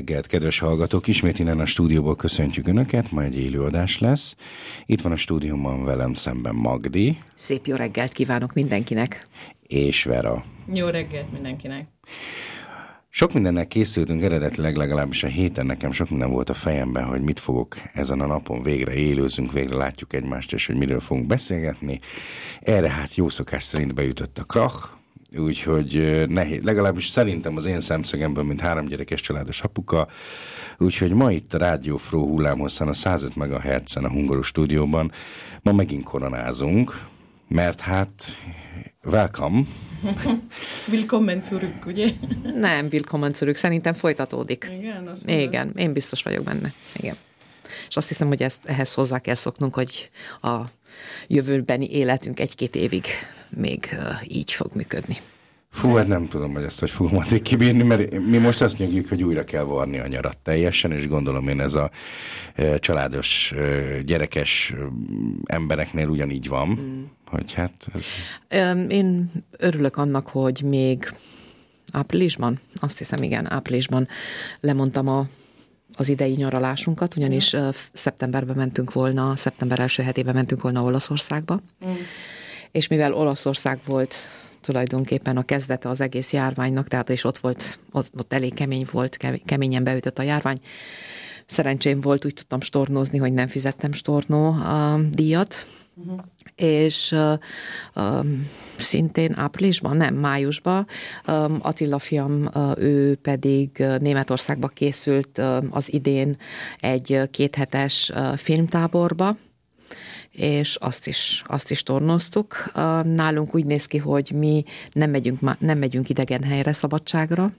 Reggelt, kedves hallgatók! Ismét innen a stúdióból köszöntjük Önöket, ma egy élőadás lesz. Itt van a stúdióban velem szemben Magdi. Szép jó reggelt kívánok mindenkinek! És Vera. Jó reggelt mindenkinek! Sok mindennek készültünk eredetileg, legalábbis a héten nekem sok minden volt a fejemben, hogy mit fogok ezen a napon végre élőzünk, végre látjuk egymást, és hogy miről fogunk beszélgetni. Erre hát jó szokás szerint beütött a krach, úgyhogy nehéz, legalábbis szerintem az én szemszögemből, mint három gyerekes családos apuka, úgyhogy ma itt a Rádió Fró hullámhosszan a 105 MHz-en a Hungaros stúdióban ma megint koronázunk, mert hát welcome, Willkommen zurück, ugye? Nem, willkommen zurück, szerintem folytatódik. Igen, azt Igen, én biztos vagyok benne. Igen. És azt hiszem, hogy ezt, ehhez hozzá kell szoknunk, hogy a jövőbeni életünk egy-két évig még így fog működni. Fú, hát nem tudom, hogy ezt hogy fogom addig kibírni, mert mi most azt nyugjuk, hogy újra kell varni a nyarat teljesen, és gondolom én ez a e, családos, e, gyerekes embereknél ugyanígy van, mm. hogy hát... Ez... Én örülök annak, hogy még áprilisban, azt hiszem igen, áprilisban lemondtam a az idei nyaralásunkat, ugyanis mm. szeptemberben mentünk volna, szeptember első hetében mentünk volna Olaszországba, mm. És mivel Olaszország volt tulajdonképpen a kezdete az egész járványnak, tehát és ott volt, ott, ott elég kemény volt, keményen beütött a járvány. Szerencsém volt, úgy tudtam stornozni, hogy nem fizettem stornó a díjat, uh-huh. és uh, uh, szintén áprilisban, nem, májusban um, Attila fiam, uh, ő pedig Németországba készült uh, az idén egy kéthetes filmtáborba, és azt is, azt is tornoztuk. Nálunk úgy néz ki, hogy mi nem megyünk, nem megyünk idegen helyre, szabadságra,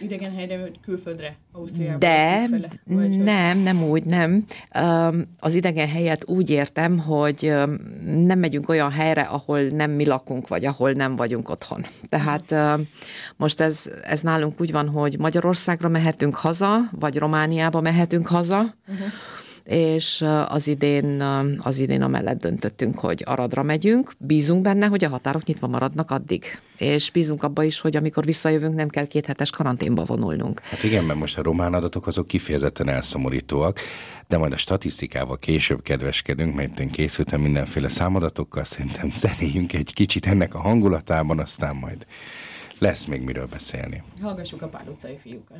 idegen helyre, külföldre, Ausztriába? De külfele, nem, nem úgy, nem. Az idegen helyet úgy értem, hogy nem megyünk olyan helyre, ahol nem mi lakunk, vagy ahol nem vagyunk otthon. Tehát most ez, ez nálunk úgy van, hogy Magyarországra mehetünk haza, vagy Romániába mehetünk haza, uh-huh és az idén, az idén amellett döntöttünk, hogy Aradra megyünk. Bízunk benne, hogy a határok nyitva maradnak addig. És bízunk abba is, hogy amikor visszajövünk, nem kell két hetes karanténba vonulnunk. Hát igen, mert most a román adatok azok kifejezetten elszomorítóak, de majd a statisztikával később kedveskedünk, mert én készültem mindenféle számadatokkal, szerintem zenéjünk egy kicsit ennek a hangulatában, aztán majd lesz még miről beszélni. Hallgassuk a pár utcai fiúkat.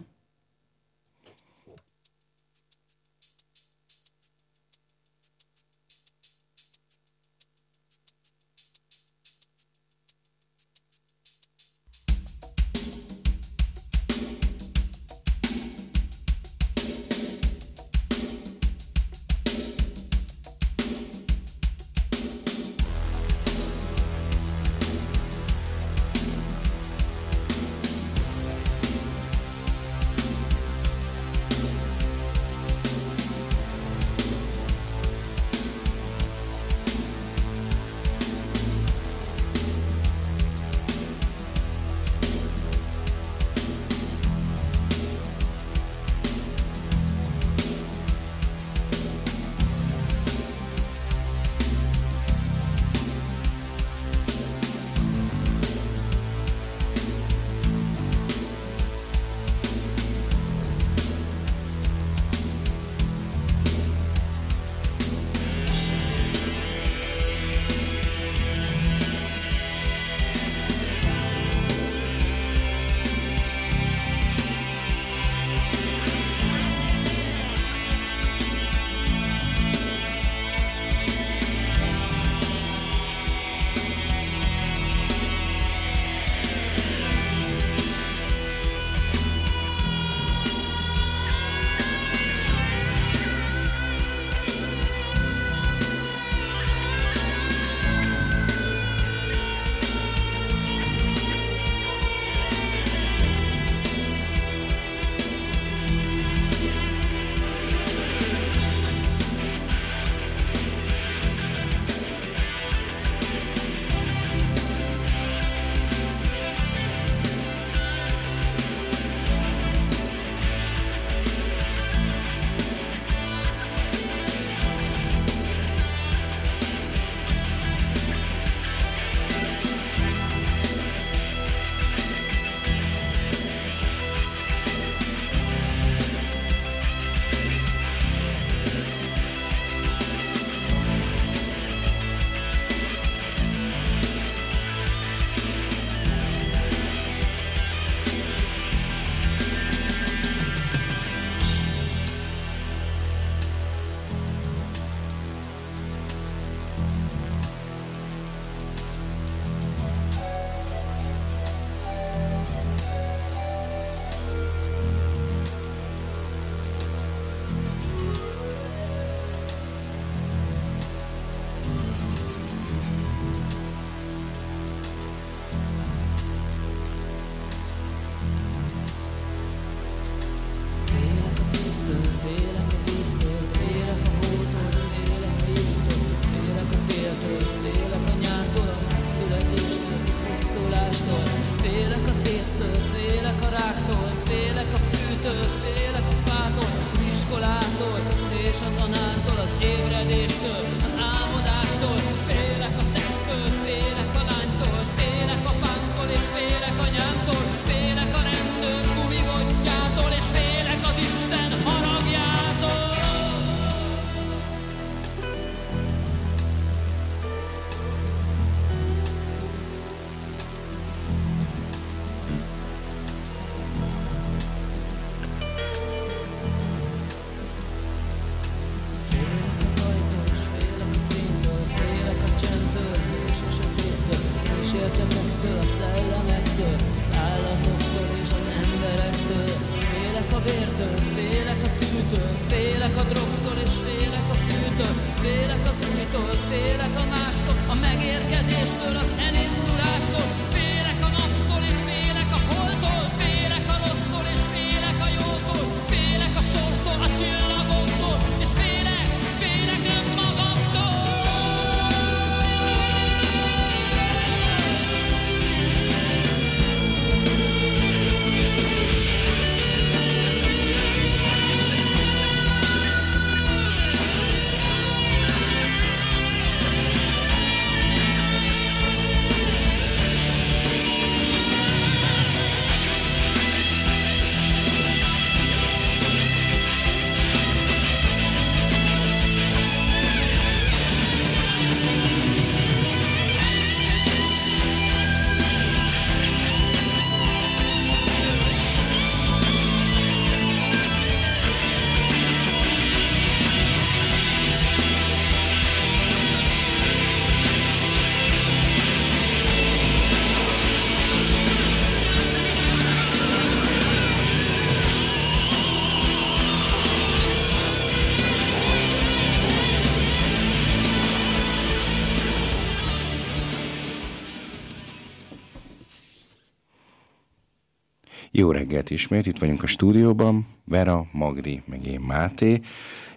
Jó reggelt ismét, itt vagyunk a stúdióban, Vera, Magdi, meg én Máté,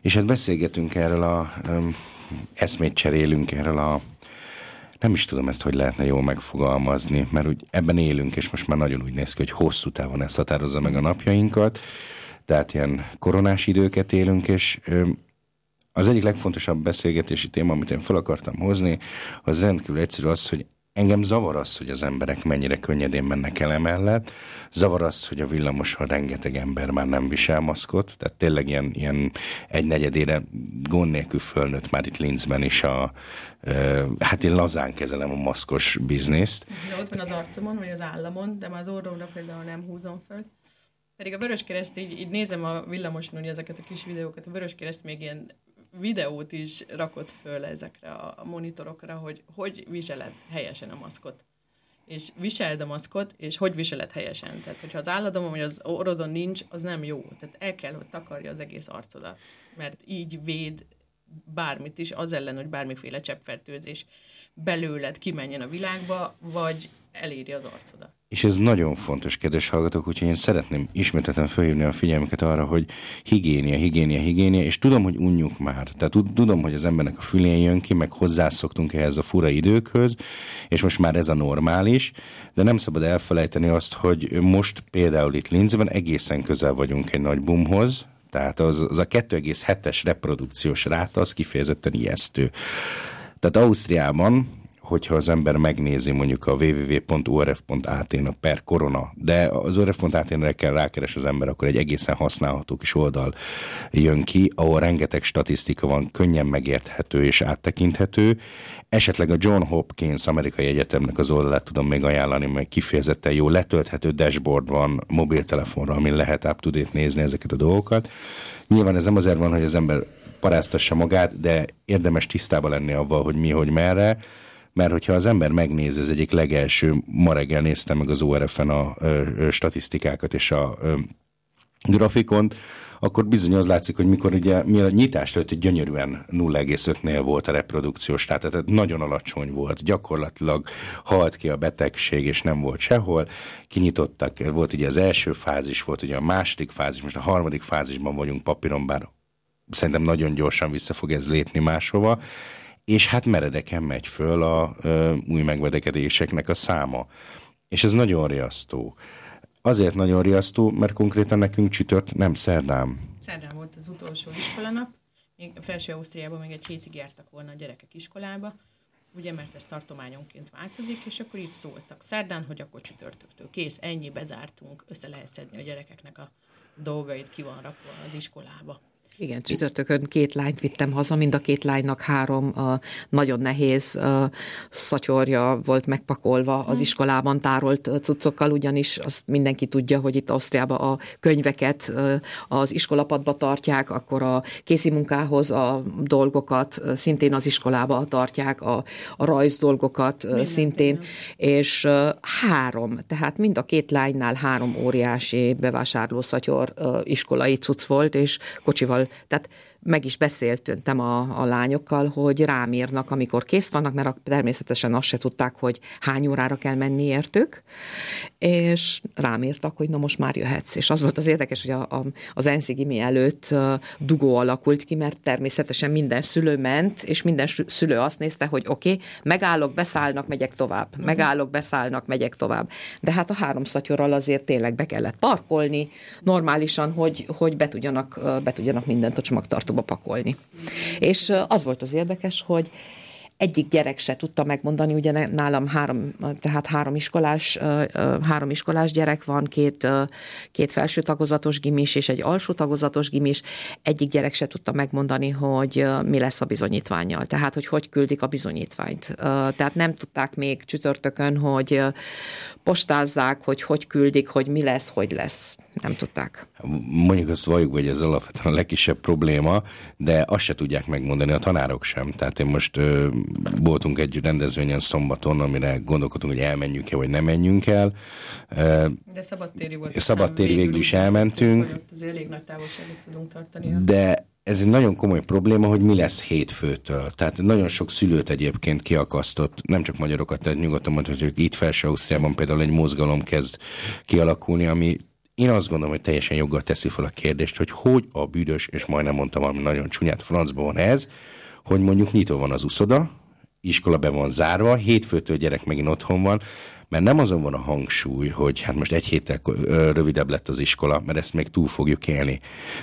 és hát beszélgetünk erről a, um, eszmét cserélünk erről a, nem is tudom ezt, hogy lehetne jól megfogalmazni, mert úgy ebben élünk, és most már nagyon úgy néz ki, hogy hosszú távon ez határozza meg a napjainkat, tehát ilyen koronás időket élünk, és um, az egyik legfontosabb beszélgetési téma, amit én fel akartam hozni, az rendkívül egyszerű az, hogy Engem zavar az, hogy az emberek mennyire könnyedén mennek el emellett. Zavar az, hogy a villamoson rengeteg ember már nem visel maszkot. Tehát tényleg ilyen, ilyen egy negyedére gond nélkül fölnőtt már itt Linzben is a, ö, hát én lazán kezelem a maszkos bizniszt. Ja, ott van az arcomon, vagy az államon, de már az orromra például nem húzom föl. Pedig a Vöröskereszt így, így nézem a villamoson hogy ezeket a kis videókat, a Vöröskereszt még ilyen videót is rakott föl ezekre a monitorokra, hogy hogy viseled helyesen a maszkot. És viseld a maszkot, és hogy viseled helyesen. Tehát, hogyha az álladon vagy az orrodon nincs, az nem jó. Tehát el kell, hogy takarja az egész arcodat. Mert így véd bármit is, az ellen, hogy bármiféle cseppfertőzés belőled kimenjen a világba, vagy eléri az arcodat. És ez nagyon fontos, kedves hallgatók, úgyhogy én szeretném ismételten felhívni a figyelmüket arra, hogy higiénia, higiénia, higiénia, és tudom, hogy unjuk már. Tehát tudom, hogy az embernek a fülén jön ki, meg hozzászoktunk ehhez a fura időkhöz, és most már ez a normális, de nem szabad elfelejteni azt, hogy most például itt Linzben egészen közel vagyunk egy nagy boomhoz, tehát az, az a 2,7-es reprodukciós ráta az kifejezetten ijesztő. Tehát Ausztriában hogyha az ember megnézi mondjuk a www.orf.at-n a per korona, de az orf.at-re kell rákeres az ember, akkor egy egészen használható kis oldal jön ki, ahol rengeteg statisztika van, könnyen megérthető és áttekinthető. Esetleg a John Hopkins amerikai egyetemnek az oldalát tudom még ajánlani, mert kifejezetten jó letölthető dashboard van mobiltelefonra, amin lehet up-to-date nézni ezeket a dolgokat. Nyilván ez nem azért van, hogy az ember paráztassa magát, de érdemes tisztában lenni avval, hogy mi, hogy merre, mert hogyha az ember megnéz, ez egyik legelső, ma reggel néztem meg az ORF-en a ö, ö, statisztikákat és a ö, grafikont, akkor bizony az látszik, hogy mikor ugye mi a nyitás előtt gyönyörűen 0,5-nél volt a reprodukciós ráta, tehát nagyon alacsony volt, gyakorlatilag halt ki a betegség, és nem volt sehol. Kinyitottak, volt ugye az első fázis, volt ugye a második fázis, most a harmadik fázisban vagyunk papíron, bár szerintem nagyon gyorsan vissza fog ez lépni máshova, és hát meredeken megy föl a ö, új megvedekedéseknek a száma. És ez nagyon riasztó. Azért nagyon riasztó, mert konkrétan nekünk csütört nem szerdán. Szerdán volt az utolsó iskolanap, még felső Ausztriában még egy hétig jártak volna a gyerekek iskolába, ugye, mert ez tartományonként változik, és akkor így szóltak szerdán, hogy akkor csütörtöktől kész, ennyi, bezártunk, össze lehet szedni a gyerekeknek a dolgait, ki van rakva az iskolába. Igen, csütörtökön két lányt vittem haza, mind a két lánynak három uh, nagyon nehéz uh, szatyorja volt megpakolva az iskolában tárolt cuccokkal, ugyanis azt mindenki tudja, hogy itt Ausztriában a könyveket az iskolapadba tartják, akkor a készi munkához a dolgokat szintén az iskolába tartják, a, a rajz dolgokat uh, szintén, és uh, három, tehát mind a két lánynál három óriási bevásárló szatyor uh, iskolai cucc volt, és kocsival tehát meg is beszéltem a, a lányokkal, hogy rám írnak, amikor kész vannak, mert természetesen azt se tudták, hogy hány órára kell menni értük, és rám írtak, hogy na most már jöhetsz. És az volt az érdekes, hogy a, a, az Enszigimi előtt dugó alakult ki, mert természetesen minden szülő ment, és minden szülő azt nézte, hogy oké, okay, megállok, beszállnak, megyek tovább. Uh-huh. Megállok, beszállnak, megyek tovább. De hát a három szatyorral azért tényleg be kellett parkolni, normálisan, hogy, hogy be, tudjanak, be tudjanak mindent a csomagtartóba pakolni. És az volt az érdekes, hogy egyik gyerek se tudta megmondani, ugye nálam három, tehát három iskolás, három iskolás gyerek van, két, két felső tagozatos gimis és egy alsó tagozatos gimis, egyik gyerek se tudta megmondani, hogy mi lesz a bizonyítványjal, tehát hogy hogy küldik a bizonyítványt. Tehát nem tudták még csütörtökön, hogy postázzák, hogy hogy küldik, hogy mi lesz, hogy lesz. Nem tudták. Mondjuk azt valljuk, hogy ez alapvetően a legkisebb probléma, de azt se tudják megmondani a tanárok sem. Tehát én most ö, voltunk egy rendezvényen szombaton, amire gondolkodtunk, hogy elmenjünk-e, vagy nem menjünk el. De szabadtéri volt. Szabadtéri végül is elmentünk. Az elég nagy távolságot tudunk tartani. De ez egy nagyon komoly probléma, hogy mi lesz hétfőtől. Tehát nagyon sok szülőt egyébként kiakasztott, nem csak magyarokat, tehát nyugodtan mondhatjuk, hogy itt felső Ausztriában például egy mozgalom kezd kialakulni, ami én azt gondolom, hogy teljesen joggal teszi fel a kérdést, hogy hogy a büdös, és majdnem mondtam valami nagyon csúnyát, francban van ez, hogy mondjuk nyitó van az uszoda, iskola be van zárva, hétfőtől gyerek megint otthon van, mert nem azon van a hangsúly, hogy hát most egy héttel rövidebb lett az iskola, mert ezt még túl fogjuk élni.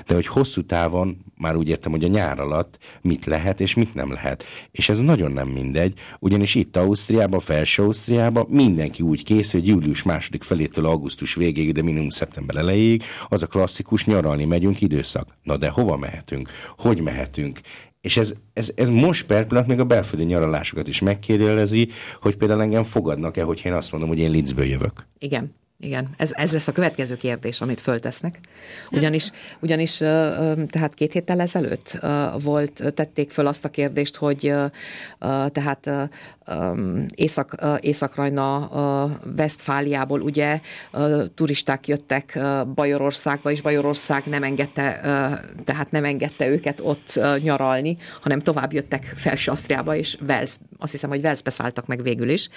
De hogy hosszú távon, már úgy értem, hogy a nyár alatt mit lehet és mit nem lehet. És ez nagyon nem mindegy, ugyanis itt Ausztriában, Felső Ausztriában mindenki úgy készül, hogy július második felétől augusztus végéig, de minimum szeptember elejéig, az a klasszikus nyaralni megyünk időszak. Na de hova mehetünk? Hogy mehetünk? És ez, ez, ez most per pillanat még a belföldi nyaralásokat is megkérdőjelezi, hogy például engem fogadnak-e, hogy én azt mondom, hogy én Linzből jövök. Igen. Igen, ez, ez lesz a következő kérdés, amit föltesznek. Ugyanis, ugyanis tehát két héttel ezelőtt volt, tették föl azt a kérdést, hogy tehát Észak, Észak-Rajna Westfáliából ugye turisták jöttek Bajorországba, és Bajorország nem engedte, tehát nem engedte őket ott nyaralni, hanem tovább jöttek Felső Asztriába, és Vels, azt hiszem, hogy Velszbe szálltak meg végül is.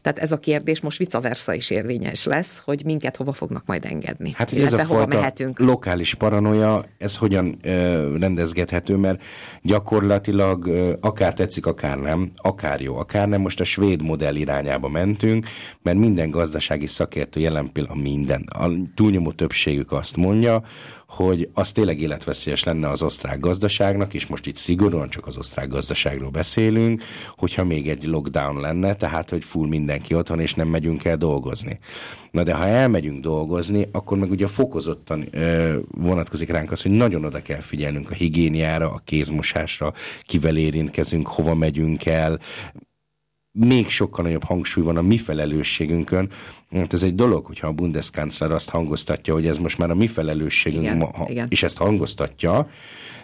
Tehát ez a kérdés most vice versa is érvényes lesz, hogy minket hova fognak majd engedni. Hát, hogy ez a hova mehetünk. lokális paranoia, ez hogyan ö, rendezgethető, mert gyakorlatilag ö, akár tetszik, akár nem, akár jó, akár nem, most a svéd modell irányába mentünk, mert minden gazdasági szakértő jelen pillanatban minden, a túlnyomó többségük azt mondja, hogy az tényleg életveszélyes lenne az osztrák gazdaságnak, és most itt szigorúan csak az osztrák gazdaságról beszélünk, hogyha még egy lockdown lenne, tehát hogy full mindenki otthon, és nem megyünk el dolgozni. Na de ha elmegyünk dolgozni, akkor meg ugye fokozottan ö, vonatkozik ránk az, hogy nagyon oda kell figyelnünk a higiéniára, a kézmosásra, kivel érintkezünk, hova megyünk el, még sokkal nagyobb hangsúly van a mi felelősségünkön. Hát ez egy dolog, hogyha a Bundeskanzler azt hangoztatja, hogy ez most már a mi felelősségünk, igen, ha, igen. és ezt hangoztatja,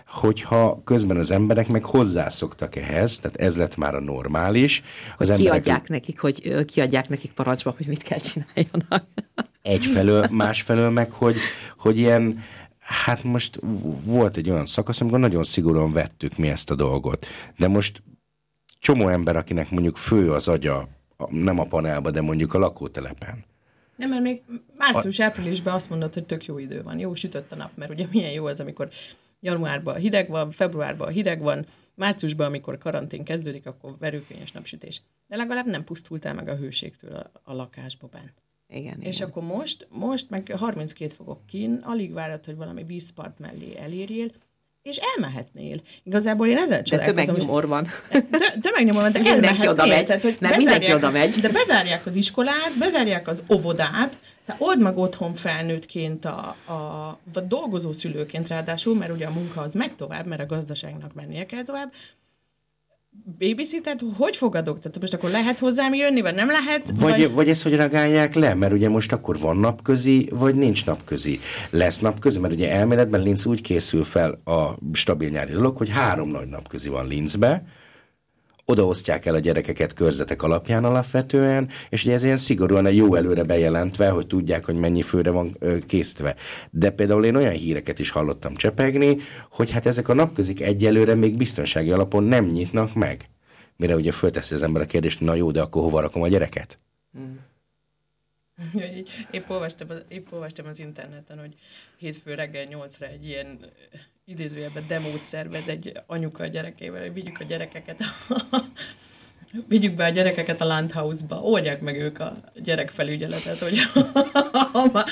hogyha közben az emberek meg hozzászoktak ehhez, tehát ez lett már a normális. Az hogy emberek... kiadják nekik, hogy kiadják nekik parancsba, hogy mit kell csináljanak. Egyfelől, másfelől meg, hogy, hogy ilyen Hát most volt egy olyan szakasz, amikor nagyon szigorúan vettük mi ezt a dolgot. De most csomó ember, akinek mondjuk fő az agya, nem a panelba, de mondjuk a lakótelepen. Nem, mert még március-áprilisban azt mondod, hogy tök jó idő van, jó sütött a nap, mert ugye milyen jó az, amikor januárban hideg van, februárban hideg van, márciusban, amikor karantén kezdődik, akkor verőfényes napsütés. De legalább nem pusztultál meg a hőségtől a, a lakásban. Igen, és igen. akkor most, most meg 32 fokok kín, alig várod, hogy valami vízpart mellé elérjél, és elmehetnél. Igazából én ezzel csodálkozom. De tömegnyomor van. Tömegnyomor van, de mindenki oda megy. Tehát, hogy nem mindenki oda megy. De bezárják az iskolát, bezárják az óvodát, te old meg otthon felnőttként, a, a, a dolgozó szülőként ráadásul, mert ugye a munka az megy tovább, mert a gazdaságnak mennie kell tovább, babysitet hogy fogadok? Tehát most akkor lehet hozzám jönni, vagy nem lehet? Vagy, vagy... vagy ezt hogy reagálják le, mert ugye most akkor van napközi, vagy nincs napközi. Lesz napközi, mert ugye elméletben Linz úgy készül fel a stabil nyári dolog, hogy három nagy napközi van Linzbe, odaosztják el a gyerekeket körzetek alapján alapvetően, és ugye ez ilyen szigorúan a jó előre bejelentve, hogy tudják, hogy mennyi főre van készítve. De például én olyan híreket is hallottam csepegni, hogy hát ezek a napközik egyelőre még biztonsági alapon nem nyitnak meg. Mire ugye fölteszi az ember a kérdést, na jó, de akkor hova rakom a gyereket? Úgyhogy Épp olvastam, épp olvastam az interneten, hogy hétfő reggel nyolcra egy ilyen idézőjelben demót szervez egy anyuka a gyerekével, hogy vigyük a gyerekeket vigyük be a gyerekeket a Landhausba, oldják meg ők a gyerekfelügyeletet, hogy ha, már,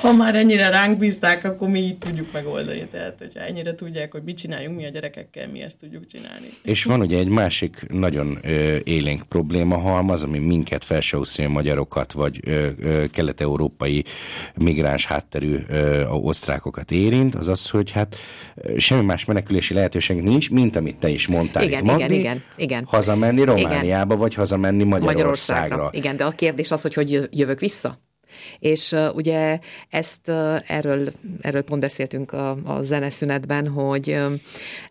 ha már ennyire ránk bízták, akkor mi így tudjuk megoldani. Tehát, hogyha ennyire tudják, hogy mit csináljunk mi a gyerekekkel, mi ezt tudjuk csinálni. És van ugye egy másik nagyon ö, élénk probléma halmaz, ami minket, felső magyarokat, vagy ö, ö, kelet-európai migráns hátterű ö, osztrákokat érint, az az, hogy hát semmi más menekülési lehetőség nincs, mint amit te is mondtál Igen, itt, Magdi, igen, igen, igen. hazamenni Romániába, vagy hazamenni Magyarországra. Magyarországra. Igen, de a kérdés az, hogy hogy jö- jövök vissza. És uh, ugye ezt uh, erről, erről pont beszéltünk a, a zeneszünetben, hogy um,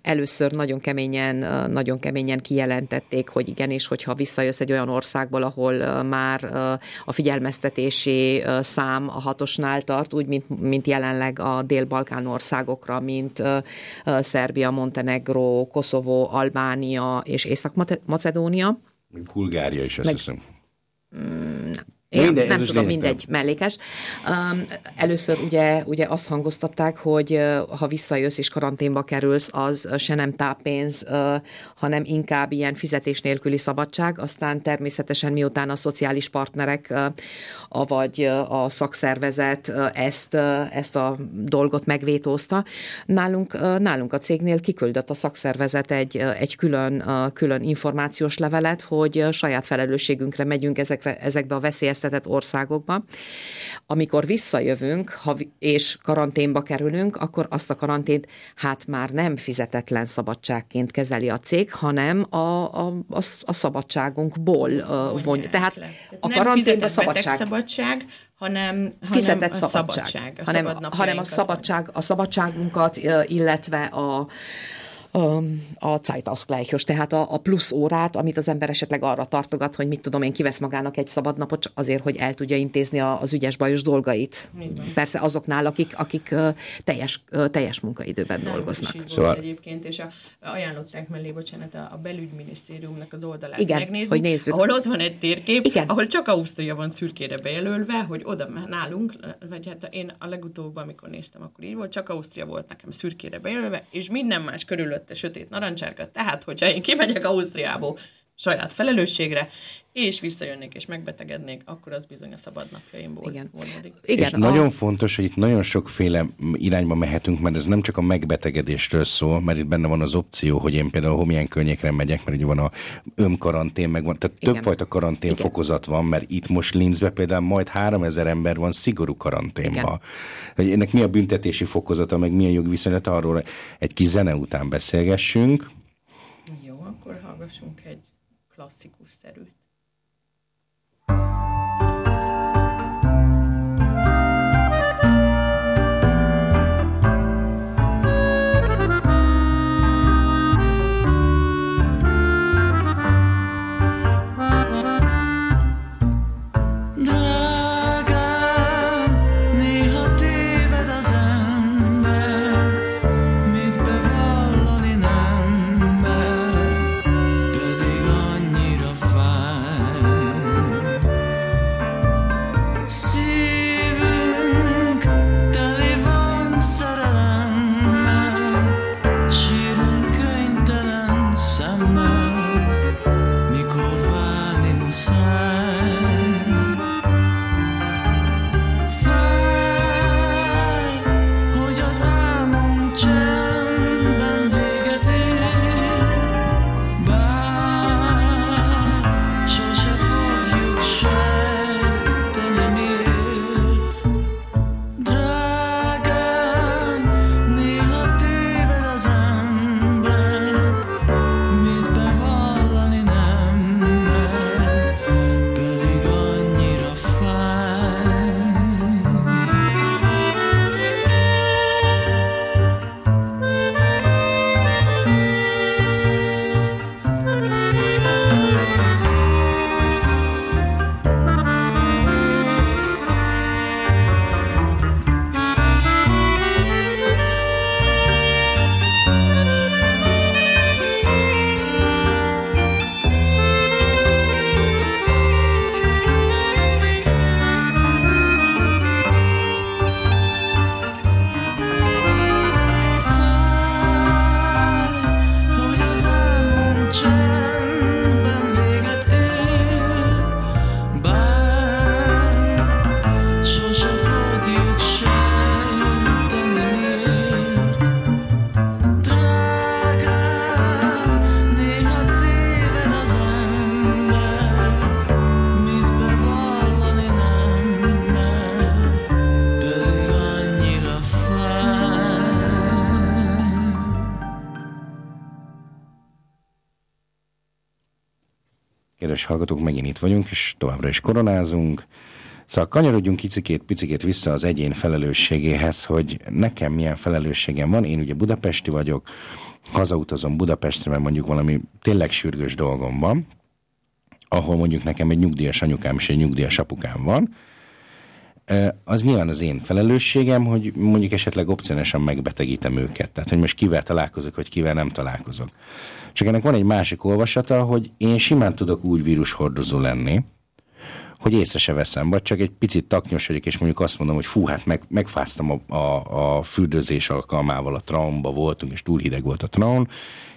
először nagyon keményen, uh, nagyon keményen kijelentették, hogy igenis, hogyha visszajössz egy olyan országból, ahol uh, már uh, a figyelmeztetési uh, szám a hatosnál tart, úgy, mint, mint jelenleg a Dél-Balkán országokra, mint uh, uh, Szerbia, Montenegro, Koszovó, Albánia és Észak-Macedónia. Bulgária is, azt Meg- hiszem. Én Mindegy, nem tudom, mindegy, mellékes. Um, először ugye, ugye azt hangoztatták, hogy uh, ha visszajössz és karanténba kerülsz, az uh, se nem táppénz, uh, hanem inkább ilyen fizetés nélküli szabadság. Aztán természetesen miután a szociális partnerek, uh, avagy uh, a szakszervezet uh, ezt, uh, ezt a dolgot megvétózta, nálunk, uh, nálunk a cégnél kiküldött a szakszervezet egy, uh, egy külön, uh, külön információs levelet, hogy uh, saját felelősségünkre megyünk ezekre, ezekbe a veszélyeztetett országokba. Amikor visszajövünk ha, és karanténba kerülünk, akkor azt a karantént hát már nem fizetetlen szabadságként kezeli a cég, hanem a, a, a, a szabadságunkból uh, vonja. Tehát a karanténba szabadság szabadság, hanem, fizetett hanem a szabadság, szabadság a hanem, hanem a szabadság, a szabadságunkat, illetve a a, Zeitausgleichos, tehát a, a plusz órát, amit az ember esetleg arra tartogat, hogy mit tudom én, kivesz magának egy szabad napot azért, hogy el tudja intézni a, az ügyes bajos dolgait. Persze azoknál, akik, akik teljes, teljes munkaidőben Nálunk dolgoznak. Szóval- egyébként, és a, ajánlották mellé, bocsánat, a, a belügyminisztériumnak az oldalát Igen, megnézni, hogy nézzük. ahol ott van egy térkép, Igen. ahol csak Ausztria van szürkére bejelölve, hogy oda nálunk, vagy hát én a legutóbb, amikor néztem, akkor így volt, csak Ausztria volt nekem szürkére bejelölve, és minden más körülötte sötét narancsárga, tehát hogyha én kimegyek Ausztriából saját felelősségre, és visszajönnék és megbetegednék, akkor az bizony a szabad napjaimból Igen. vonódik. Igen, és a- nagyon fontos, hogy itt nagyon sokféle irányba mehetünk, mert ez nem csak a megbetegedésről szól, mert itt benne van az opció, hogy én például homilyen környékre megyek, mert ugye van a önkarantén, meg van, tehát Igen. többfajta karantén Igen. fokozat van, mert itt most Linzbe például majd 3000 ember van szigorú karanténban. Hogy ennek mi a büntetési fokozata, meg mi a jogviszonyata, arról egy kis zene után beszélgessünk. Jó, akkor hallgassunk egy klasszikus szerűt. Vagyunk, és továbbra is koronázunk. Szóval kanyarodjunk kicikét, picikét vissza az egyén felelősségéhez, hogy nekem milyen felelősségem van. Én ugye budapesti vagyok, hazautazom Budapestre, mert mondjuk valami tényleg sürgős dolgom van, ahol mondjuk nekem egy nyugdíjas anyukám és egy nyugdíjas apukám van, az nyilván az én felelősségem, hogy mondjuk esetleg opcionálisan megbetegítem őket. Tehát, hogy most kivel találkozok, vagy kivel nem találkozok. Csak ennek van egy másik olvasata, hogy én simán tudok úgy vírushordozó lenni, hogy észre se veszem, vagy csak egy picit taknyos vagyok, és mondjuk azt mondom, hogy fú, hát meg, megfáztam a, a, a fürdőzés alkalmával, a traumba voltunk, és túl hideg volt a traum,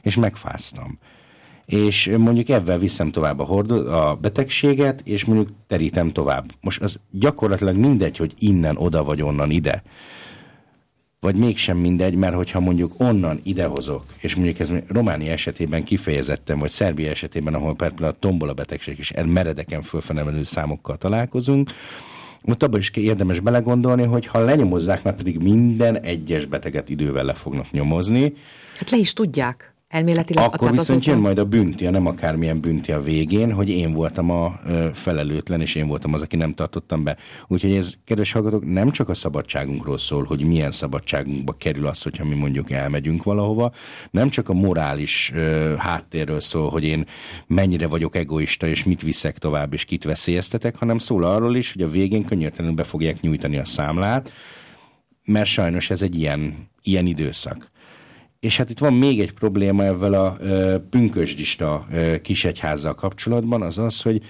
és megfáztam és mondjuk ebben viszem tovább a, hordo- a betegséget, és mondjuk terítem tovább. Most az gyakorlatilag mindegy, hogy innen oda vagy onnan ide. Vagy mégsem mindegy, mert hogyha mondjuk onnan idehozok, és mondjuk ez Románia esetében kifejezetten, vagy Szerbia esetében, ahol per pillanat tombol a betegség, és meredeken fölfenemelő számokkal találkozunk, ott abban is érdemes belegondolni, hogy ha lenyomozzák, mert pedig minden egyes beteget idővel le fognak nyomozni. Hát le is tudják. Elméletileg Akkor viszont azóta- jön majd a bünti, a nem akármilyen bünti a végén, hogy én voltam a felelőtlen, és én voltam az, aki nem tartottam be. Úgyhogy ez, kedves hallgatók, nem csak a szabadságunkról szól, hogy milyen szabadságunkba kerül az, hogyha mi mondjuk elmegyünk valahova, nem csak a morális ö, háttérről szól, hogy én mennyire vagyok egoista, és mit viszek tovább, és kit veszélyeztetek, hanem szól arról is, hogy a végén könnyörtelenül be fogják nyújtani a számlát, mert sajnos ez egy ilyen, ilyen időszak. És hát itt van még egy probléma ezzel a ö, pünkösdista ö, kisegyházzal kapcsolatban, az az, hogy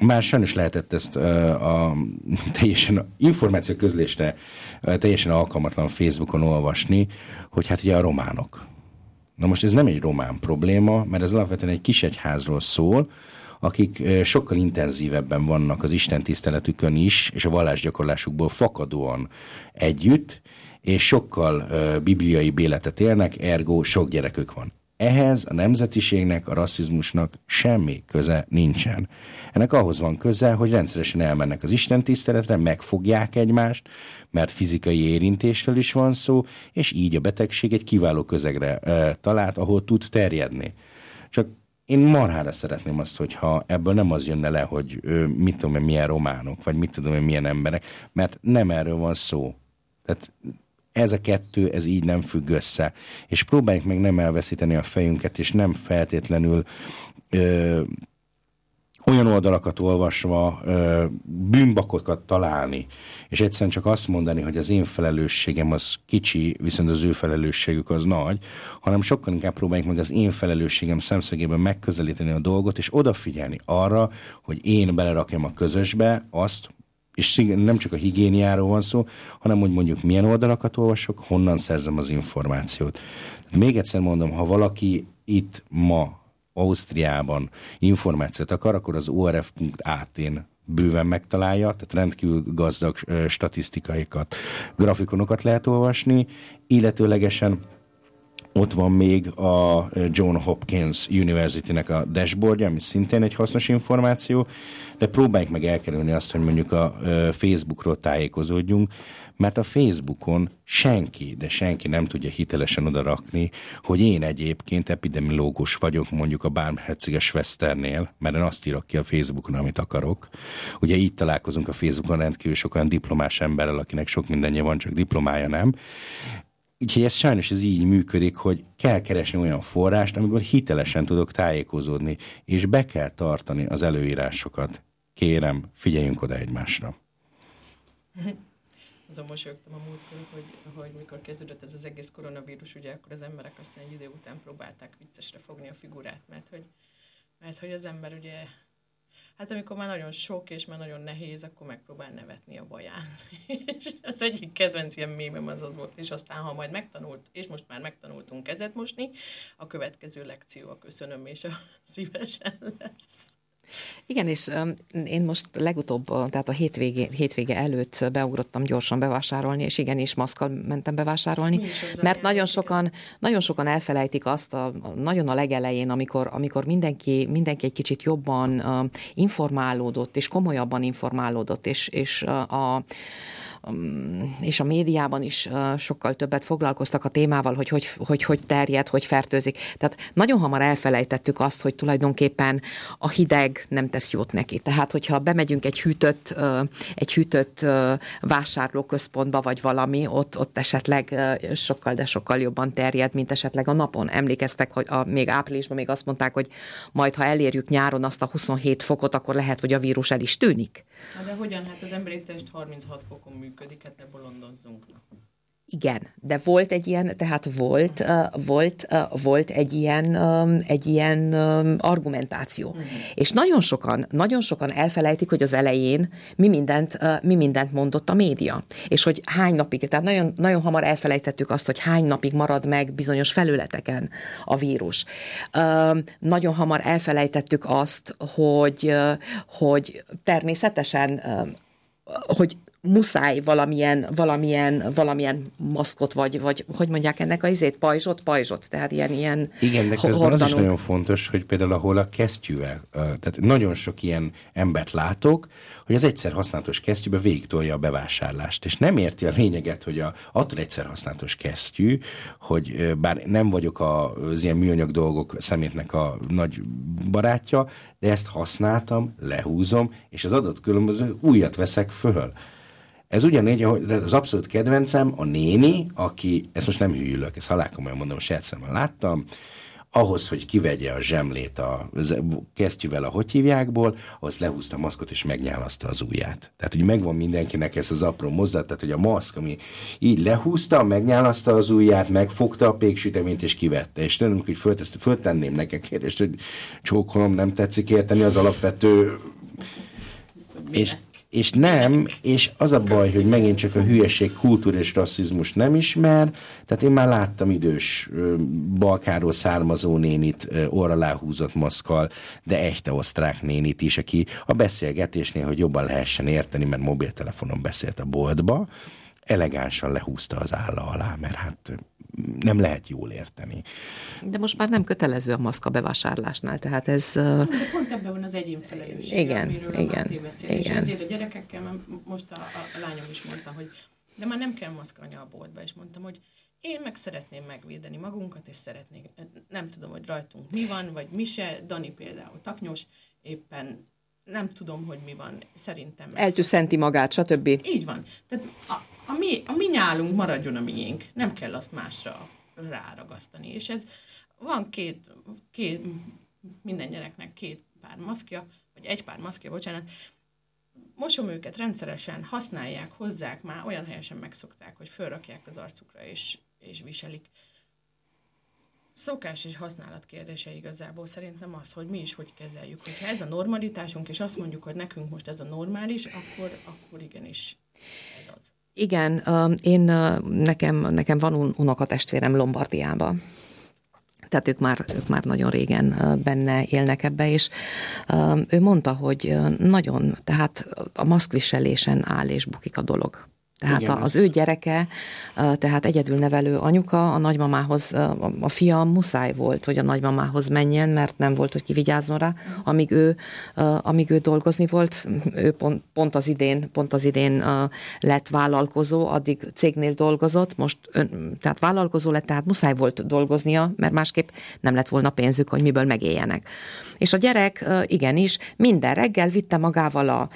már sajnos lehetett ezt a teljesen információ közlésre teljesen alkalmatlan Facebookon olvasni, hogy hát ugye a románok. Na most ez nem egy román probléma, mert ez alapvetően egy kisegyházról szól, akik sokkal intenzívebben vannak az Isten tiszteletükön is, és a vallásgyakorlásukból fakadóan együtt, és sokkal bibliai béletet élnek, ergo sok gyerekük van. Ehhez a nemzetiségnek, a rasszizmusnak semmi köze nincsen. Ennek ahhoz van köze, hogy rendszeresen elmennek az Isten tiszteletre, megfogják egymást, mert fizikai érintésről is van szó, és így a betegség egy kiváló közegre ö, talált, ahol tud terjedni. Csak én marhára szeretném azt, hogyha ebből nem az jönne le, hogy ö, mit tudom én, milyen románok, vagy mit tudom én, milyen emberek, mert nem erről van szó. Tehát ez a kettő, ez így nem függ össze. És próbáljuk meg nem elveszíteni a fejünket, és nem feltétlenül ö, olyan oldalakat olvasva ö, bűnbakokat találni, és egyszerűen csak azt mondani, hogy az én felelősségem az kicsi, viszont az ő felelősségük az nagy, hanem sokkal inkább próbáljuk meg az én felelősségem szemszögében megközelíteni a dolgot, és odafigyelni arra, hogy én belerakjam a közösbe azt, és nem csak a higiéniáról van szó, hanem hogy mondjuk milyen oldalakat olvasok, honnan szerzem az információt. Még egyszer mondom, ha valaki itt ma Ausztriában információt akar, akkor az orf.at-n bőven megtalálja, tehát rendkívül gazdag statisztikaikat, grafikonokat lehet olvasni, illetőlegesen ott van még a John Hopkins University-nek a dashboardja, ami szintén egy hasznos információ, de próbáljuk meg elkerülni azt, hogy mondjuk a Facebookról tájékozódjunk, mert a Facebookon senki, de senki nem tudja hitelesen oda rakni, hogy én egyébként epidemiológus vagyok mondjuk a Bármherceges Westernél, mert én azt írok ki a Facebookon, amit akarok. Ugye így találkozunk a Facebookon rendkívül sok olyan diplomás emberrel, akinek sok mindenje van, csak diplomája nem. Úgyhogy ez sajnos ez így működik, hogy kell keresni olyan forrást, amiből hitelesen tudok tájékozódni, és be kell tartani az előírásokat. Kérem, figyeljünk oda egymásra. Azon mosolyogtam a múltkor, hogy, hogy mikor kezdődött ez az egész koronavírus, ugye akkor az emberek aztán egy idő után próbálták viccesre fogni a figurát, mert hogy, mert hogy az ember ugye, hát amikor már nagyon sok és már nagyon nehéz, akkor megpróbál nevetni a baján. és az egyik kedvenc ilyen mémem az az volt, és aztán ha majd megtanult, és most már megtanultunk kezet mosni, a következő lekció a köszönöm és a szívesen lesz. Igen, és én most legutóbb, tehát a hétvégé, hétvége előtt beugrottam gyorsan bevásárolni, és igenis maszkkal mentem bevásárolni, mert nagyon sokan, nagyon sokan elfelejtik azt, a, nagyon a legelején, amikor, amikor mindenki, mindenki egy kicsit jobban informálódott, és komolyabban informálódott, és, és a és a médiában is sokkal többet foglalkoztak a témával, hogy hogy, hogy hogy terjed, hogy fertőzik. Tehát nagyon hamar elfelejtettük azt, hogy tulajdonképpen a hideg nem tesz jót neki. Tehát, hogyha bemegyünk egy hűtött, egy hűtött vásárlóközpontba, vagy valami, ott, ott esetleg sokkal, de sokkal jobban terjed, mint esetleg a napon. Emlékeztek, hogy a, még áprilisban még azt mondták, hogy majd, ha elérjük nyáron azt a 27 fokot, akkor lehet, hogy a vírus el is tűnik. Na de hogyan? Hát az emberi test 36 fokon működik, hát ne bolondozzunk. Igen, de volt egy ilyen, tehát volt, volt, volt egy ilyen, egy ilyen um, argumentáció. Uh-huh. És nagyon sokan, nagyon sokan elfelejtik, hogy az elején mi mindent, mi mindent mondott a média. És hogy hány napig, tehát nagyon, nagyon hamar elfelejtettük azt, hogy hány napig marad meg bizonyos felületeken a vírus. Nagyon hamar elfelejtettük azt, hogy, hogy természetesen hogy muszáj valamilyen, valamilyen, valamilyen maszkot, vagy, vagy hogy mondják ennek a izét, pajzsot, pajzsot, tehát ilyen, ilyen Igen, de közben hordanunk. az is nagyon fontos, hogy például ahol a kesztyűvel, tehát nagyon sok ilyen embert látok, hogy az egyszer használatos kesztyűbe végigtolja a bevásárlást, és nem érti a lényeget, hogy a, attól egyszer használatos kesztyű, hogy bár nem vagyok a, az ilyen műanyag dolgok szemétnek a nagy barátja, de ezt használtam, lehúzom, és az adott különböző újat veszek föl. Ez ugyanígy, ahogy az abszolút kedvencem a néni, aki, ezt most nem hűlök, ezt halálkomolyan mondom, saját szemmel láttam, ahhoz, hogy kivegye a zsemlét a kesztyűvel a hogy hívjákból, ahhoz lehúzta a maszkot és megnyálaszta az ujját. Tehát, hogy megvan mindenkinek ez az apró mozdat, tehát, hogy a maszk, ami így lehúzta, megnyálaszta az ujját, megfogta a péksüteményt és kivette. És tőlünk, hogy föltesz- föltenném neked kérdést, hogy csókolom, nem tetszik érteni az alapvető és, és nem, és az a baj, hogy megint csak a hülyeség kultúra és rasszizmus nem ismer, tehát én már láttam idős Balkáról származó nénit orra láhúzott maszkal, de echte osztrák nénit is, aki a beszélgetésnél, hogy jobban lehessen érteni, mert mobiltelefonon beszélt a boltba, elegánsan lehúzta az álla alá, mert hát nem lehet jól érteni. De most már nem kötelező a maszk a bevásárlásnál, tehát ez... ö, De pont ebben van az egyén felelőssége, Igen, igen, beszél. És igen. ezért a gyerekekkel, most a, a, a lányom is mondta, hogy de már nem kell maszkolni a boltba, és mondtam, hogy én meg szeretném megvédeni magunkat, és szeretnék, nem tudom, hogy rajtunk mi van, vagy mi se, Dani például taknyos, éppen nem tudom, hogy mi van, szerintem. eltűszenti magát, stb. Így van. Tehát a, a, mi, a mi nyálunk maradjon a miénk. Nem kell azt másra ráragasztani. És ez van két, két minden gyereknek két pár maszkja, vagy egy pár maszkja, bocsánat. Mosom őket rendszeresen, használják, hozzák már, olyan helyesen megszokták, hogy fölrakják az arcukra és, és viselik. Szokás és használat kérdése igazából szerintem az, hogy mi is hogy kezeljük. Hogyha ez a normalitásunk, és azt mondjuk, hogy nekünk most ez a normális, akkor, akkor igenis. Igen, én, nekem, nekem van un- unokatestvérem Lombardiába. Tehát ők már, ők már nagyon régen benne élnek ebbe, és ő mondta, hogy nagyon, tehát a maszkviselésen áll és bukik a dolog. Tehát Igen, az ő gyereke, tehát egyedül nevelő anyuka, a nagymamához, a- fia muszáj volt, hogy a nagymamához menjen, mert nem volt, hogy kivigyázzon rá, amíg ő, amíg ő dolgozni volt, ő pont, pont az idén, pont az idén lett vállalkozó, addig cégnél dolgozott, most ön, tehát vállalkozó lett, tehát muszáj volt dolgoznia, mert másképp nem lett volna pénzük, hogy miből megéljenek. És a gyerek igenis minden reggel vitte magával a,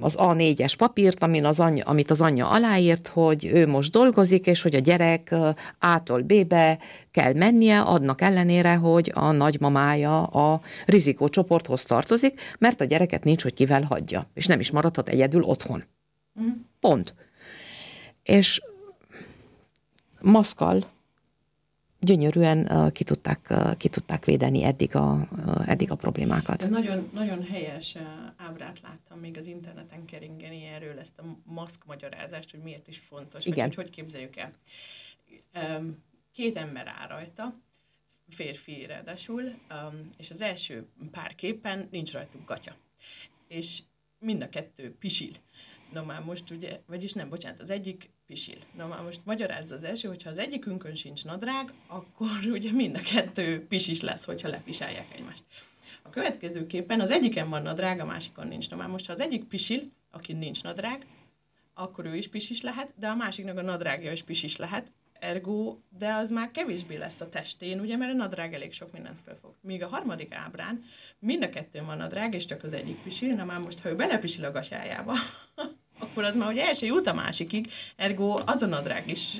az A4-es papírt, amin az anyja, amit az anyja aláírt, hogy ő most dolgozik, és hogy a gyerek A-tól B-be kell mennie, adnak ellenére, hogy a nagymamája a rizikócsoporthoz tartozik, mert a gyereket nincs, hogy kivel hagyja, és nem is maradhat egyedül otthon. Pont. És maszkal gyönyörűen ki tudták, ki tudták védeni eddig a, eddig a problémákat. De nagyon, nagyon helyes ábrát láttam még az interneten keringeni erről ezt a maszk magyarázást, hogy miért is fontos, Igen. vagy hogy hogy képzeljük el. Két ember áll rajta, férfi ráadásul, és az első pár képen nincs rajtuk gatya. És mind a kettő pisil. Na már most ugye, vagyis nem, bocsánat, az egyik pisil. Na már most magyarázza az első, hogyha az egyikünkön sincs nadrág, akkor ugye mind a kettő pisis lesz, hogyha lepisálják egymást. A következő képen az egyiken van nadrág, a másikon nincs. Na már most, ha az egyik pisil, aki nincs nadrág, akkor ő is pisis lehet, de a másiknak a nadrágja is pisis lehet, ergo, de az már kevésbé lesz a testén, ugye, mert a nadrág elég sok mindent felfog. Míg a harmadik ábrán mind a kettőn van nadrág, és csak az egyik pisil, na már most, ha ő belepisil a gatyájába, akkor az már ugye el se jut a másikig, ergo az a nadrág is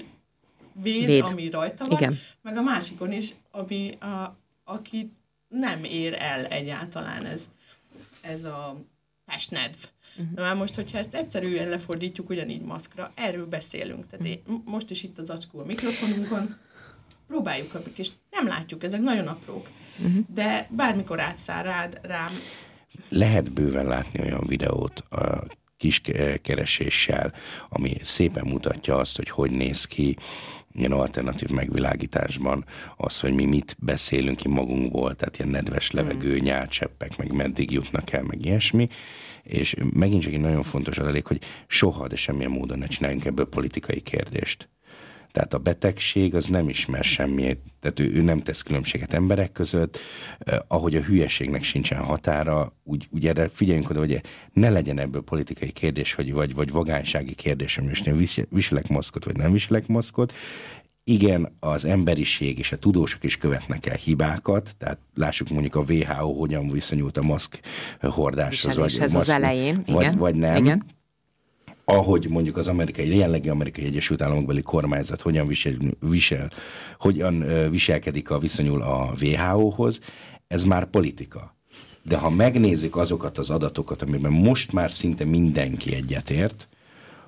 véd, Véd. ami rajta van, Igen. meg a másikon is, ami a, aki nem ér el egyáltalán ez, ez a testnedv. Uh-huh. Na már most, hogyha ezt egyszerűen lefordítjuk ugyanígy maszkra, erről beszélünk. Tehát én, m- most is itt az acskó a mikrofonunkon, próbáljuk, amik, és nem látjuk, ezek nagyon aprók. Uh-huh. De bármikor átszáll rád, rám, lehet bőven látni olyan videót a kis ke- kereséssel, ami szépen mutatja azt, hogy hogy néz ki ilyen alternatív megvilágításban az, hogy mi mit beszélünk ki magunkból, tehát ilyen nedves levegő, nyálcseppek, meg meddig jutnak el, meg ilyesmi. És megint csak egy nagyon fontos adalék, hogy soha, de semmilyen módon ne csináljunk ebből politikai kérdést. Tehát a betegség az nem ismer semmiért, tehát ő, ő nem tesz különbséget emberek között, eh, ahogy a hülyeségnek sincsen határa, úgy, úgy erre figyeljünk oda, hogy ne legyen ebből politikai kérdés, hogy, vagy, vagy vagánysági kérdés, hogy most én vis- viselek maszkot, vagy nem viselek maszkot. Igen, az emberiség és a tudósok is követnek el hibákat, tehát lássuk mondjuk a WHO hogyan viszonyult a maszk hordáshoz. Viseléshez az maszk- elején, vagy, igen. vagy nem Igen. Ahogy mondjuk az amerikai, jelenlegi amerikai Egyesült Államokbeli kormányzat hogyan visel, visel hogyan viselkedik a viszonyul a WHO-hoz, ez már politika. De ha megnézzük azokat az adatokat, amiben most már szinte mindenki egyetért,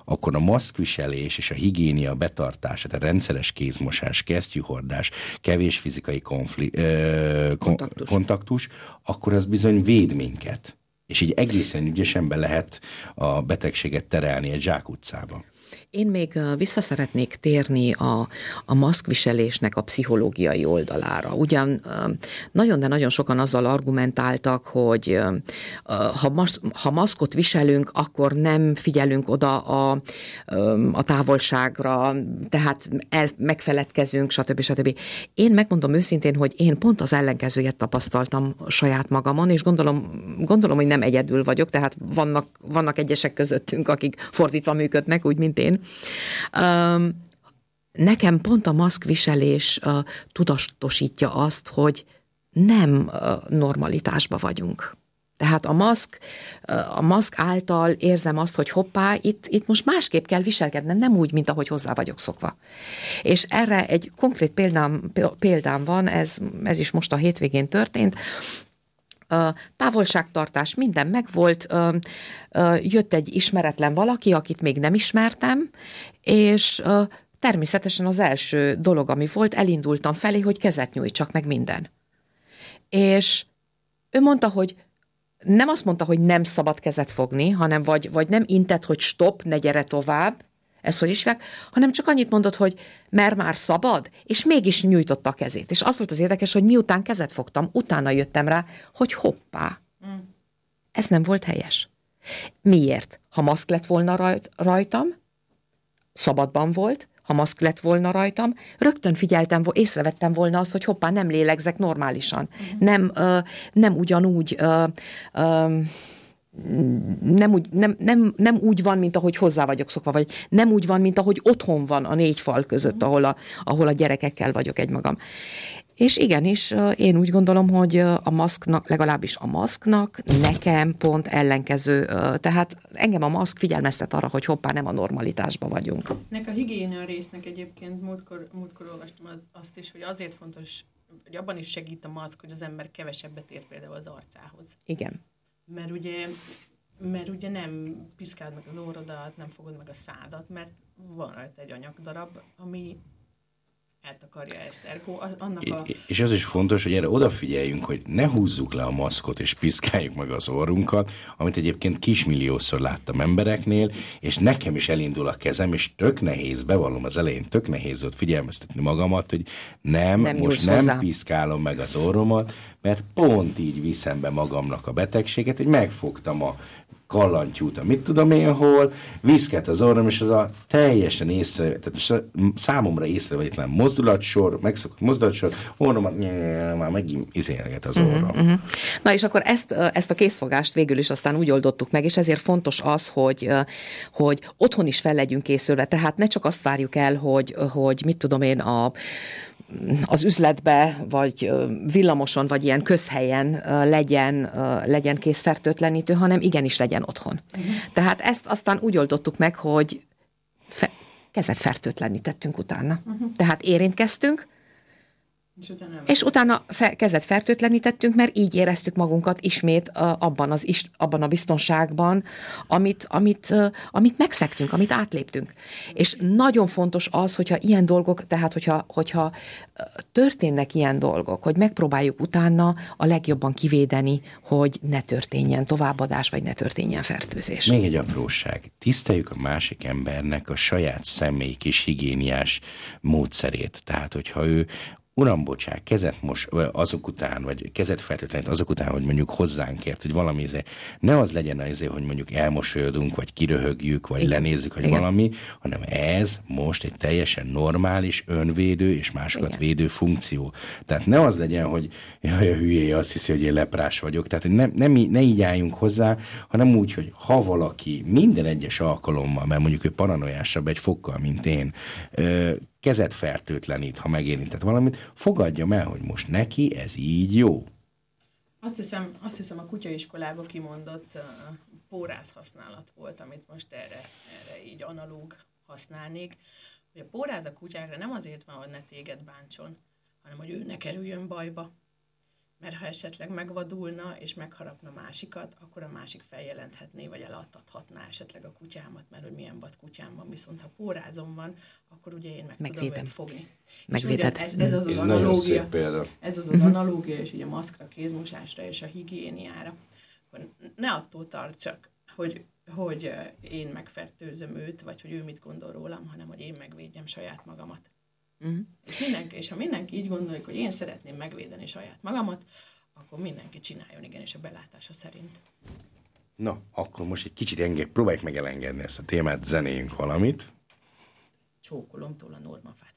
akkor a maszkviselés és a higiénia betartása, tehát rendszeres kézmosás, kesztyűhordás, kevés fizikai konfli- ö, kon- Kontaktus. kontaktus, akkor az bizony véd minket. És így egészen ügyesen be lehet a betegséget terelni egy zsákutcába. Én még vissza szeretnék térni a, a maszkviselésnek a pszichológiai oldalára. Ugyan nagyon, de nagyon sokan azzal argumentáltak, hogy ha, mas, ha maszkot viselünk, akkor nem figyelünk oda a, a távolságra, tehát el, megfeledkezünk, stb. stb. Én megmondom őszintén, hogy én pont az ellenkezőjét tapasztaltam saját magamon, és gondolom, gondolom hogy nem egyedül vagyok, tehát vannak, vannak egyesek közöttünk, akik fordítva működnek, úgy, mint én. Um, nekem pont a maszkviselés tudatosítja azt, hogy nem normalitásba vagyunk. Tehát a maszk, a maszk által érzem azt, hogy hoppá, itt, itt most másképp kell viselkednem, nem úgy, mint ahogy hozzá vagyok szokva. És erre egy konkrét példám, példám van, ez, ez is most a hétvégén történt, távolságtartás, minden megvolt, jött egy ismeretlen valaki, akit még nem ismertem, és természetesen az első dolog, ami volt, elindultam felé, hogy kezet nyújtsak meg minden. És ő mondta, hogy nem azt mondta, hogy nem szabad kezet fogni, hanem vagy, vagy nem intett, hogy stop, ne gyere tovább, ez hogy is hívják, hanem csak annyit mondott, hogy mert már szabad, és mégis nyújtotta a kezét. És az volt az érdekes, hogy miután kezet fogtam, utána jöttem rá, hogy hoppá, ez nem volt helyes. Miért? Ha maszk lett volna rajt, rajtam, szabadban volt, ha maszk lett volna rajtam, rögtön figyeltem, észrevettem volna azt, hogy hoppá, nem lélegzek normálisan. Nem, ö, nem ugyanúgy ö, ö, nem úgy, nem, nem, nem úgy van, mint ahogy hozzá vagyok szokva, vagy nem úgy van, mint ahogy otthon van a négy fal között, ahol a, ahol a gyerekekkel vagyok egymagam. És igenis, én úgy gondolom, hogy a maszknak, legalábbis a maszknak nekem pont ellenkező, tehát engem a maszk figyelmeztet arra, hogy hoppá, nem a normalitásba vagyunk. Nek a higiénia résznek egyébként múltkor, múltkor olvastam az, azt is, hogy azért fontos, hogy abban is segít a maszk, hogy az ember kevesebbet ér például az arcához. Igen. Mert ugye, mert ugye nem piszkáld meg az orrodat, nem fogod meg a szádat, mert van rajta egy anyagdarab, ami eltakarja ezt. Ergo, az, annak a... És az is fontos, hogy erre odafigyeljünk, hogy ne húzzuk le a maszkot és piszkáljuk meg az orrunkat, amit egyébként kismilliószor láttam embereknél, és nekem is elindul a kezem, és tök nehéz, bevallom az elején, tök nehéz volt figyelmeztetni magamat, hogy nem, Nem most nem hozzá. piszkálom meg az orromat, mert pont így viszem be magamnak a betegséget, hogy megfogtam a kallantyút, a mit tudom én hol, viszket az orrom, és az a teljesen észre, tehát számomra észrevétlen mozdulatsor, megszokott mozdulatsor, nyeh, már megint izélget az orrom. Uh-huh. Na és akkor ezt, ezt a készfogást végül is aztán úgy oldottuk meg, és ezért fontos az, hogy, hogy otthon is fel legyünk készülve, tehát ne csak azt várjuk el, hogy, hogy mit tudom én, a az üzletbe, vagy villamoson, vagy ilyen közhelyen legyen, legyen készfertőtlenítő, hanem igenis legyen otthon. Uh-huh. Tehát ezt aztán úgy oldottuk meg, hogy fe, kezet fertőtlenítettünk utána. Uh-huh. Tehát érintkeztünk, és utána, és utána fe, kezet fertőtlenítettünk, mert így éreztük magunkat ismét abban, az, is, abban a biztonságban, amit, amit, amit megszektünk, amit átléptünk. És nagyon fontos az, hogyha ilyen dolgok, tehát hogyha, hogyha történnek ilyen dolgok, hogy megpróbáljuk utána a legjobban kivédeni, hogy ne történjen továbbadás, vagy ne történjen fertőzés. Még egy apróság. Tiszteljük a másik embernek a saját személyi kis higiéniás módszerét. Tehát, hogyha ő uram, bocsák, kezet most azok után, vagy kezet feltétlenül azok után, hogy mondjuk hozzánk ért, hogy valami izé, ne az legyen az, izé, hogy mondjuk elmosolyodunk, vagy kiröhögjük, vagy Igen. lenézzük, vagy Igen. valami, hanem ez most egy teljesen normális, önvédő és másokat Igen. védő funkció. Tehát ne az legyen, hogy jaj, a hülyé azt hiszi, hogy én leprás vagyok. Tehát ne, ne, ne így álljunk hozzá, hanem úgy, hogy ha valaki minden egyes alkalommal, mert mondjuk ő paranoiásabb egy fokkal, mint én, kezet fertőtlenít, ha megérintett valamit, fogadjam el, hogy most neki ez így jó. Azt hiszem, azt hiszem a kutyaiskolában kimondott uh, pórász használat volt, amit most erre, erre így analóg használnék, hogy a póráz a kutyákra nem azért van, hogy ne téged bántson, hanem hogy ő ne kerüljön bajba mert ha esetleg megvadulna és megharapna másikat, akkor a másik feljelenthetné, vagy eladhatná esetleg a kutyámat, mert hogy milyen vad kutyám van, viszont ha pórázom van, akkor ugye én meg Megvédem. tudom őt fogni. Megvédett. Ez, ez az az analógia, ez az az analógia, és ugye a maszkra, kézmosásra és a higiéniára. Akkor ne attól tartsak, hogy, hogy én megfertőzöm őt, vagy hogy ő mit gondol rólam, hanem hogy én megvédjem saját magamat. Uh-huh. És, mindenki, és ha mindenki így gondolja, hogy én szeretném megvédeni saját magamat, akkor mindenki csináljon igenis a belátása szerint. Na, akkor most egy kicsit enged, próbáljuk meg elengedni ezt a témát, zenéjünk valamit. Csókolomtól a normafát.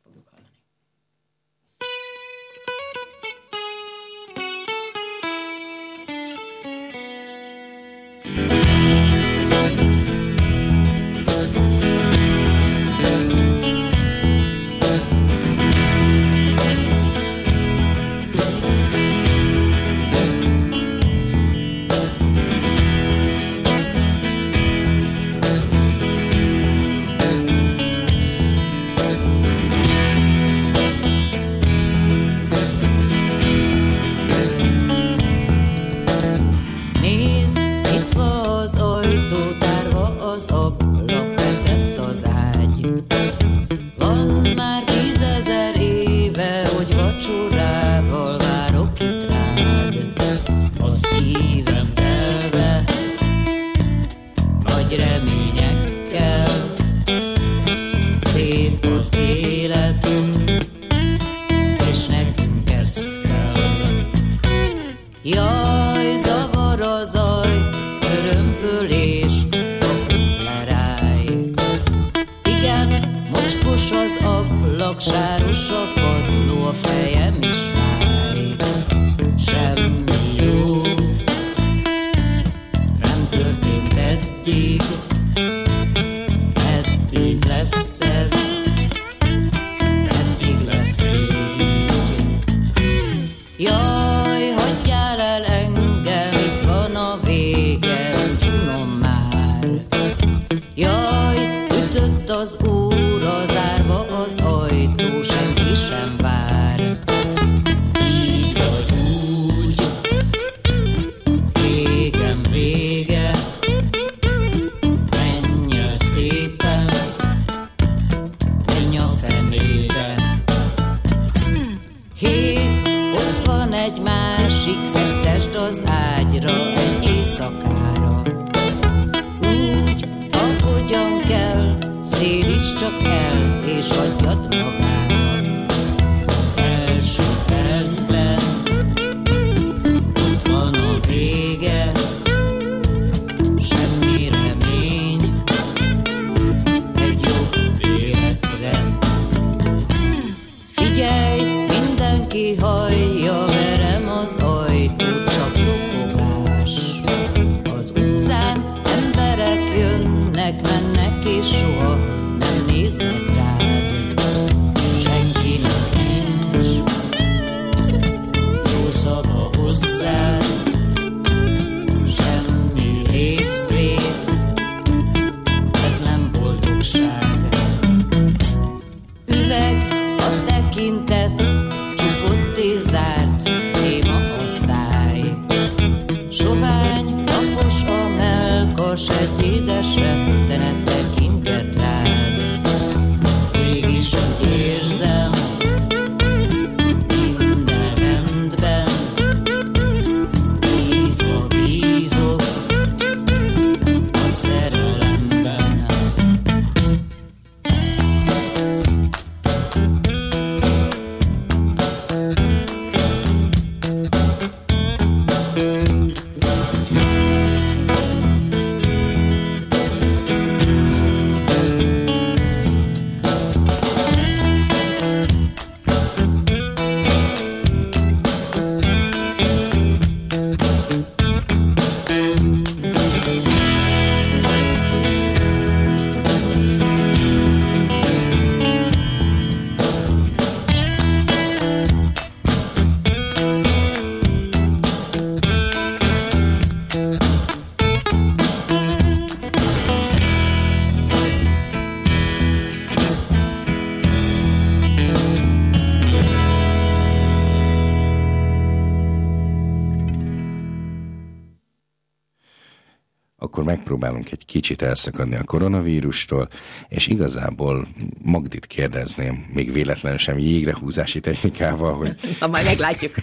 Akkor megpróbálunk egy kicsit elszakadni a koronavírustól, és igazából Magdit kérdezném, még véletlenül sem jégrehúzási technikával, hogy, Na, majd meglátjuk.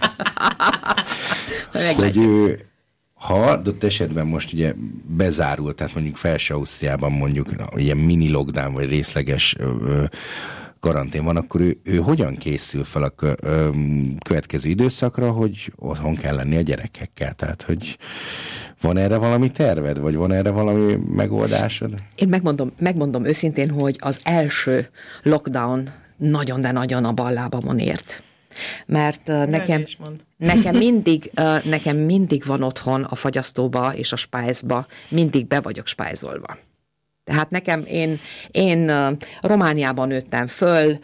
majd hogy meglátjuk. ő, ha adott esetben most ugye bezárult, tehát mondjuk felső Ausztriában mondjuk ilyen mini lockdown vagy részleges ö, karantén van, akkor ő, ő hogyan készül fel a következő időszakra, hogy otthon kell lenni a gyerekekkel? Tehát, hogy van erre valami terved, vagy van erre valami megoldásod? Én megmondom, megmondom őszintén, hogy az első lockdown nagyon, de nagyon a ballábamon ért. Mert uh, nekem, nekem, mindig, uh, nekem mindig van otthon a fagyasztóba és a spájzba, mindig be vagyok spájzolva. Tehát nekem, én, én Romániában nőttem föl,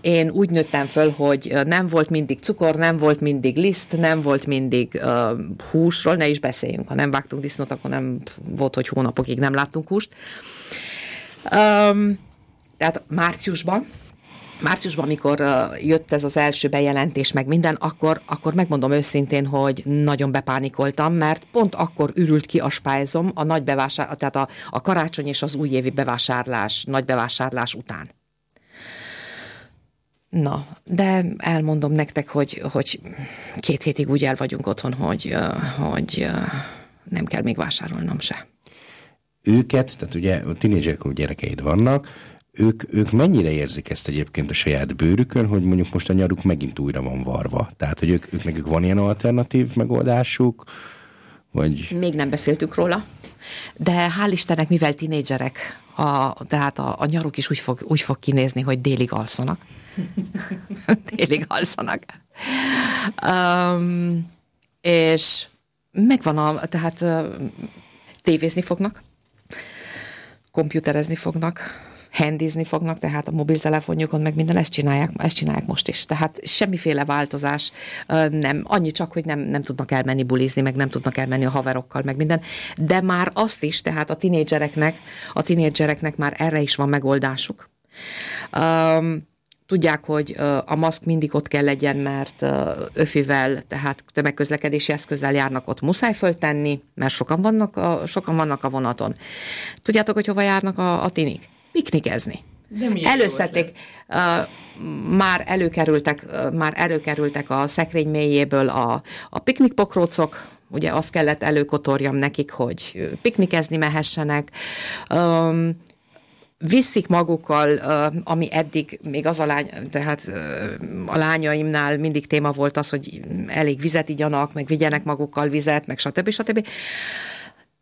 én úgy nőttem föl, hogy nem volt mindig cukor, nem volt mindig liszt, nem volt mindig húsról, ne is beszéljünk, ha nem vágtunk disznót, akkor nem volt, hogy hónapokig nem láttunk húst. Tehát márciusban, márciusban, amikor jött ez az első bejelentés, meg minden, akkor, akkor megmondom őszintén, hogy nagyon bepánikoltam, mert pont akkor ürült ki a spájzom a nagy bevásár, tehát a, a karácsony és az újévi bevásárlás, nagy bevásárlás után. Na, de elmondom nektek, hogy, hogy két hétig úgy el vagyunk otthon, hogy, hogy nem kell még vásárolnom se. Őket, tehát ugye a tinédzserkorú gyerekeid vannak, ők, ők mennyire érzik ezt egyébként a saját bőrükön, hogy mondjuk most a nyaruk megint újra van varva? Tehát, hogy ők, ők nekük van ilyen alternatív megoldásuk? Vagy Még nem beszéltünk róla, de hál' Istennek, mivel tinédzserek, a, tehát a, a nyaruk is úgy fog, úgy fog kinézni, hogy délig alszanak. délig alszanak. Um, és megvan a, tehát tévézni fognak, komputerezni fognak, handizni fognak, tehát a mobiltelefonjukon meg minden ezt csinálják, ezt csinálják most is. Tehát semmiféle változás nem, annyi csak, hogy nem, nem tudnak elmenni bulizni, meg nem tudnak elmenni a haverokkal, meg minden. De már azt is, tehát a tinédzsereknek, a tinédzsereknek már erre is van megoldásuk. Um, Tudják, hogy a maszk mindig ott kell legyen, mert öfivel, tehát tömegközlekedési eszközzel járnak, ott muszáj föltenni, mert sokan vannak a, sokan vannak a vonaton. Tudjátok, hogy hova járnak a, a tinik? Piknikezni. Előszedték, már előkerültek, már előkerültek a szekrény mélyéből a, a piknikpokrócok, ugye azt kellett előkotorjam nekik, hogy piknikezni mehessenek. Um, viszik magukkal, ami eddig még az a lány, tehát a lányaimnál mindig téma volt az, hogy elég vizet igyanak, meg vigyenek magukkal vizet, meg stb. stb.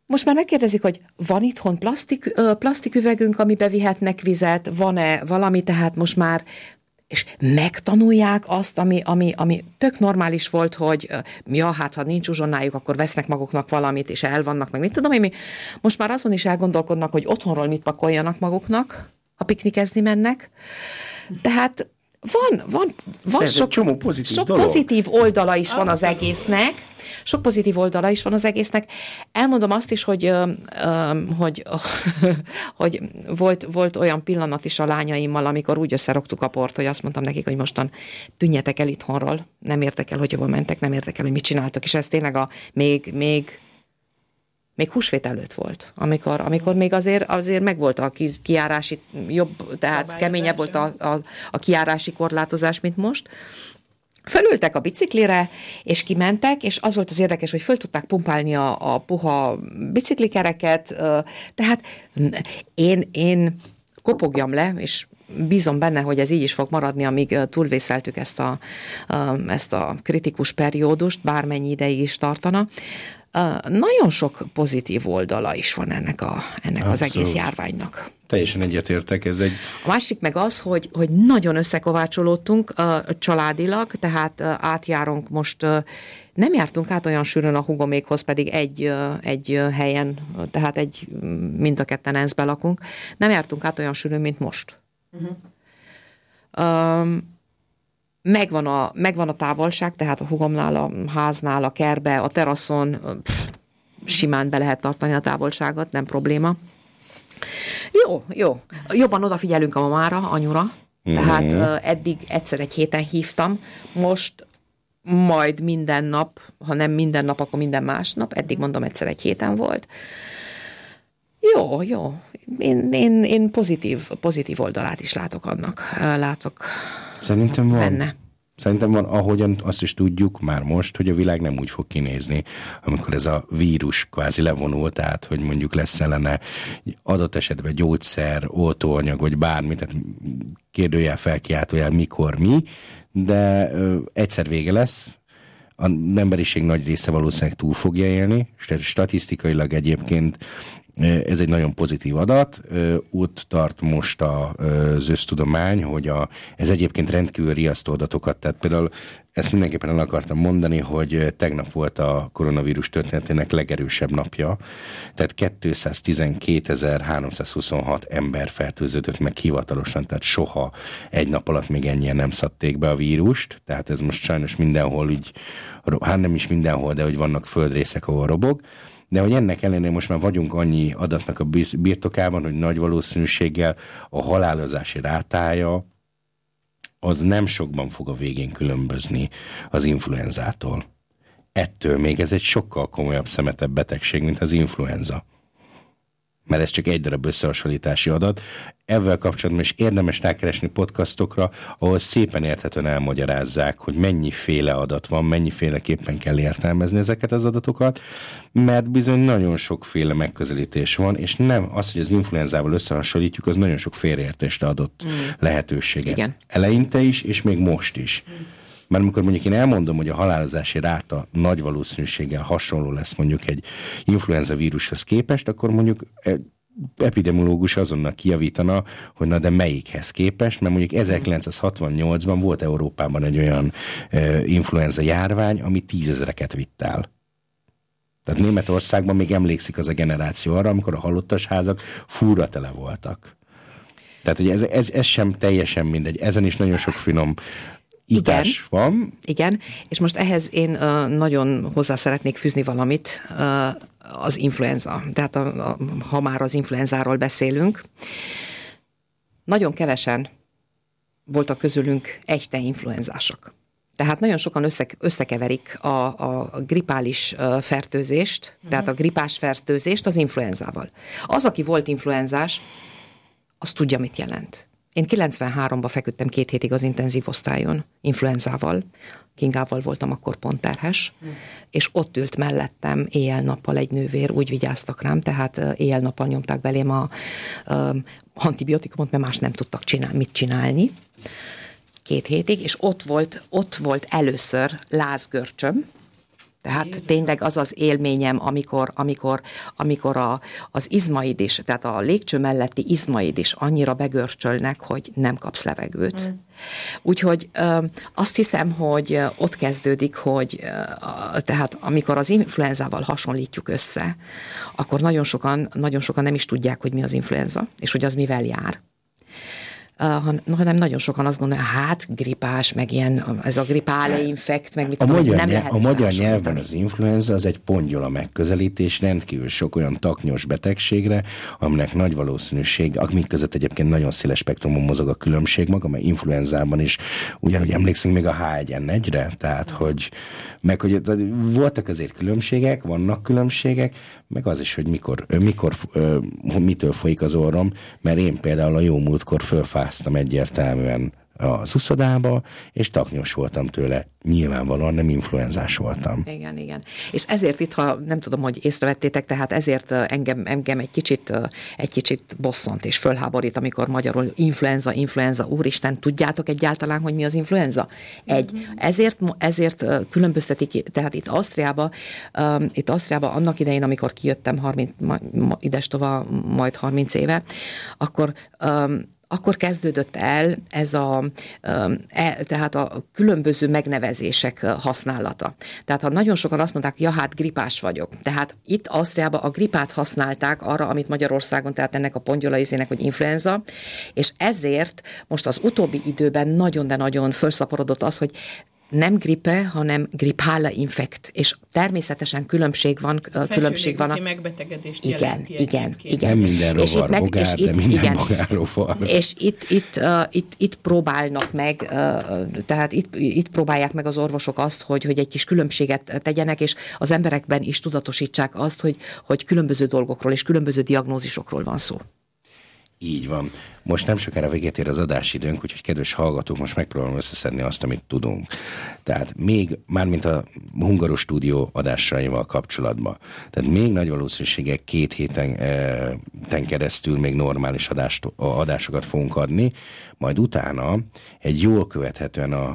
Most már megkérdezik, hogy van itthon plastik, ö, plastiküvegünk, amibe vihetnek vizet, van-e valami, tehát most már és megtanulják azt, ami, ami, ami tök normális volt, hogy ja, hát ha nincs uzsonnájuk, akkor vesznek maguknak valamit, és elvannak, meg mit tudom én, mi. Most már azon is elgondolkodnak, hogy otthonról mit pakoljanak maguknak, ha piknikezni mennek. Tehát van, van, van Ez sok, csomó pozitív sok dolog. pozitív oldala is van az egésznek. Sok pozitív oldala is van az egésznek. Elmondom azt is, hogy, hogy, hogy volt, volt olyan pillanat is a lányaimmal, amikor úgy összerogtuk a port, hogy azt mondtam nekik, hogy mostan tűnjetek el itthonról, nem értek el, hogy hova mentek, nem értek el, hogy mit csináltok, és ez tényleg a még, még még húsvét előtt volt, amikor, amikor még azért, azért megvolt a ki- kiárási jobb, tehát keményebb volt a, a, a kiárási korlátozás, mint most. Fölültek a biciklire, és kimentek, és az volt az érdekes, hogy föl tudták pumpálni a, a puha biciklikereket, tehát én, én kopogjam le, és bízom benne, hogy ez így is fog maradni, amíg túlvészeltük ezt a, ezt a kritikus periódust, bármennyi ideig is tartana. Nagyon sok pozitív oldala is van ennek, a, ennek az egész járványnak. Teljesen egyetértek, ez egy A másik meg az, hogy, hogy nagyon összekovácsolódtunk uh, családilag, tehát uh, átjárunk most, uh, nem jártunk át olyan sűrűn a hugomékhoz, pedig egy, uh, egy uh, helyen, uh, tehát egy, mind a ketten ENSZ-be lakunk, nem jártunk át olyan sűrűn, mint most. Uh-huh. Um, megvan a, megvan a távolság, tehát a hugomnál, a háznál, a kerbe, a teraszon, pff, simán be lehet tartani a távolságot, nem probléma. Jó, jó. Jobban odafigyelünk a mamára, anyura. Tehát uh, eddig egyszer egy héten hívtam, most majd minden nap, ha nem minden nap, akkor minden másnap. Eddig mondom, egyszer egy héten volt. Jó, jó. Én, én, én pozitív, pozitív oldalát is látok annak. Látok Szerintem van. benne. Szerintem van, ahogyan azt is tudjuk már most, hogy a világ nem úgy fog kinézni, amikor ez a vírus kvázi levonul, tehát hogy mondjuk lesz ellene adott esetben gyógyszer, oltóanyag, vagy bármi, tehát kérdőjel, felkiáltójel, mikor mi, de ö, egyszer vége lesz, a emberiség nagy része valószínűleg túl fogja élni, és statisztikailag egyébként ez egy nagyon pozitív adat. Ott tart most az össztudomány, hogy a, ez egyébként rendkívül riasztó adatokat, tehát például ezt mindenképpen el akartam mondani, hogy tegnap volt a koronavírus történetének legerősebb napja, tehát 212.326 ember fertőződött meg hivatalosan, tehát soha egy nap alatt még ennyien nem szedték be a vírust, tehát ez most sajnos mindenhol így, hát nem is mindenhol, de hogy vannak földrészek, ahol robog, de hogy ennek ellenére most már vagyunk annyi adatnak a bir- birtokában, hogy nagy valószínűséggel a halálozási rátája az nem sokban fog a végén különbözni az influenzától. Ettől még ez egy sokkal komolyabb szemetebb betegség, mint az influenza. Mert ez csak egy darab összehasonlítási adat. Ezzel kapcsolatban is érdemes rákeresni podcastokra, ahol szépen érthetően elmagyarázzák, hogy mennyiféle adat van, mennyiféleképpen kell értelmezni ezeket az adatokat, mert bizony nagyon sokféle megközelítés van, és nem az, hogy az influenzával összehasonlítjuk, az nagyon sok félreértésre adott mm. lehetőséget. Igen. Eleinte is, és még most is. Mert amikor mondjuk én elmondom, hogy a halálozási ráta nagy valószínűséggel hasonló lesz mondjuk egy influenza vírushoz képest, akkor mondjuk e- epidemiológus azonnal kijavítana, hogy na de melyikhez képest, mert mondjuk 1968-ban volt Európában egy olyan e, influenza járvány, ami tízezreket vitt el. Tehát Németországban még emlékszik az a generáció arra, amikor a halottas házak fúra tele voltak. Tehát, hogy ez, ez, ez sem teljesen mindegy. Ezen is nagyon sok finom itás van. Igen, és most ehhez én uh, nagyon hozzá szeretnék fűzni valamit, uh, az influenza. Tehát a, a, ha már az influenzáról beszélünk, nagyon kevesen voltak közülünk egyte influenzások. Tehát nagyon sokan össze, összekeverik a, a gripális fertőzést, uh-huh. tehát a gripás fertőzést az influenzával. Az, aki volt influenzás, az tudja, mit jelent. Én 93-ban feküdtem két hétig az intenzív osztályon, influenzával. Kingával voltam akkor pont terhes, és ott ült mellettem éjjel-nappal egy nővér, úgy vigyáztak rám, tehát éjjel-nappal nyomták belém a uh, antibiotikumot, mert más nem tudtak csinál, mit csinálni két hétig, és ott volt, ott volt először lázgörcsöm, Tehát tényleg az az élményem, amikor, amikor, amikor a, az izmaid is, tehát a légcső melletti izmaid is annyira begörcsölnek, hogy nem kapsz levegőt. Mm. Úgyhogy ö, azt hiszem, hogy ott kezdődik, hogy ö, tehát amikor az influenzával hasonlítjuk össze, akkor nagyon sokan, nagyon sokan nem is tudják, hogy mi az influenza, és hogy az mivel jár. Han- hanem nagyon sokan azt gondolják, hát gripás, meg ilyen, ez a gripále infekt, meg mit A tudom, magyar, nem lehet a magyar nyelvben az influenza az egy pongyola megközelítés, rendkívül sok olyan taknyos betegségre, aminek nagy valószínűség, amik között egyébként nagyon széles spektrumon mozog a különbség maga, mert influenzában is ugyanúgy emlékszünk még a H1N1-re, tehát hogy, meg hogy voltak azért különbségek, vannak különbségek, meg az is, hogy mikor, mikor mitől folyik az orrom, mert én például a jó múltkor fölfáztam egyértelműen az uszodába, és taknyos voltam tőle. Nyilvánvalóan nem influenzás voltam. Igen, igen. És ezért itt, ha nem tudom, hogy észrevettétek, tehát ezért engem, engem egy kicsit, egy kicsit bosszant és fölháborít, amikor magyarul influenza, influenza, úristen, tudjátok egyáltalán, hogy mi az influenza? Egy. Ezért, mo- ezért ö, különböztetik, tehát itt Ausztriába, itt Ausztriába annak idején, amikor kijöttem 30, ma, ma, idestova majd 30 éve, akkor akkor kezdődött el ez a, e, tehát a különböző megnevezések használata. Tehát ha nagyon sokan azt mondták, ja hát gripás vagyok. Tehát itt Ausztriában a gripát használták arra, amit Magyarországon, tehát ennek a pongyolaizének, hogy influenza, és ezért most az utóbbi időben nagyon, de nagyon felszaporodott az, hogy nem gripe, hanem gripála infekt, és természetesen különbség van, ö, különbség van a... Megbetegedést Igen, igen, igen. Nem minden És itt rovar meg- bogár, és de itt- minden igen. bogár rovar. És itt, itt, uh, itt, itt próbálnak meg, uh, tehát itt, itt próbálják meg az orvosok azt, hogy, hogy egy kis különbséget tegyenek, és az emberekben is tudatosítsák azt, hogy, hogy különböző dolgokról és különböző diagnózisokról van szó. Így van. Most nem sokára véget ér az adásidőnk, úgyhogy kedves hallgatók, most megpróbálom összeszedni azt, amit tudunk. Tehát még, mármint a Hungaros stúdió adásaival kapcsolatban, tehát még nagy valószínűséggel két héten e, ten keresztül még normális adást, adásokat fogunk adni, majd utána egy jól követhetően a,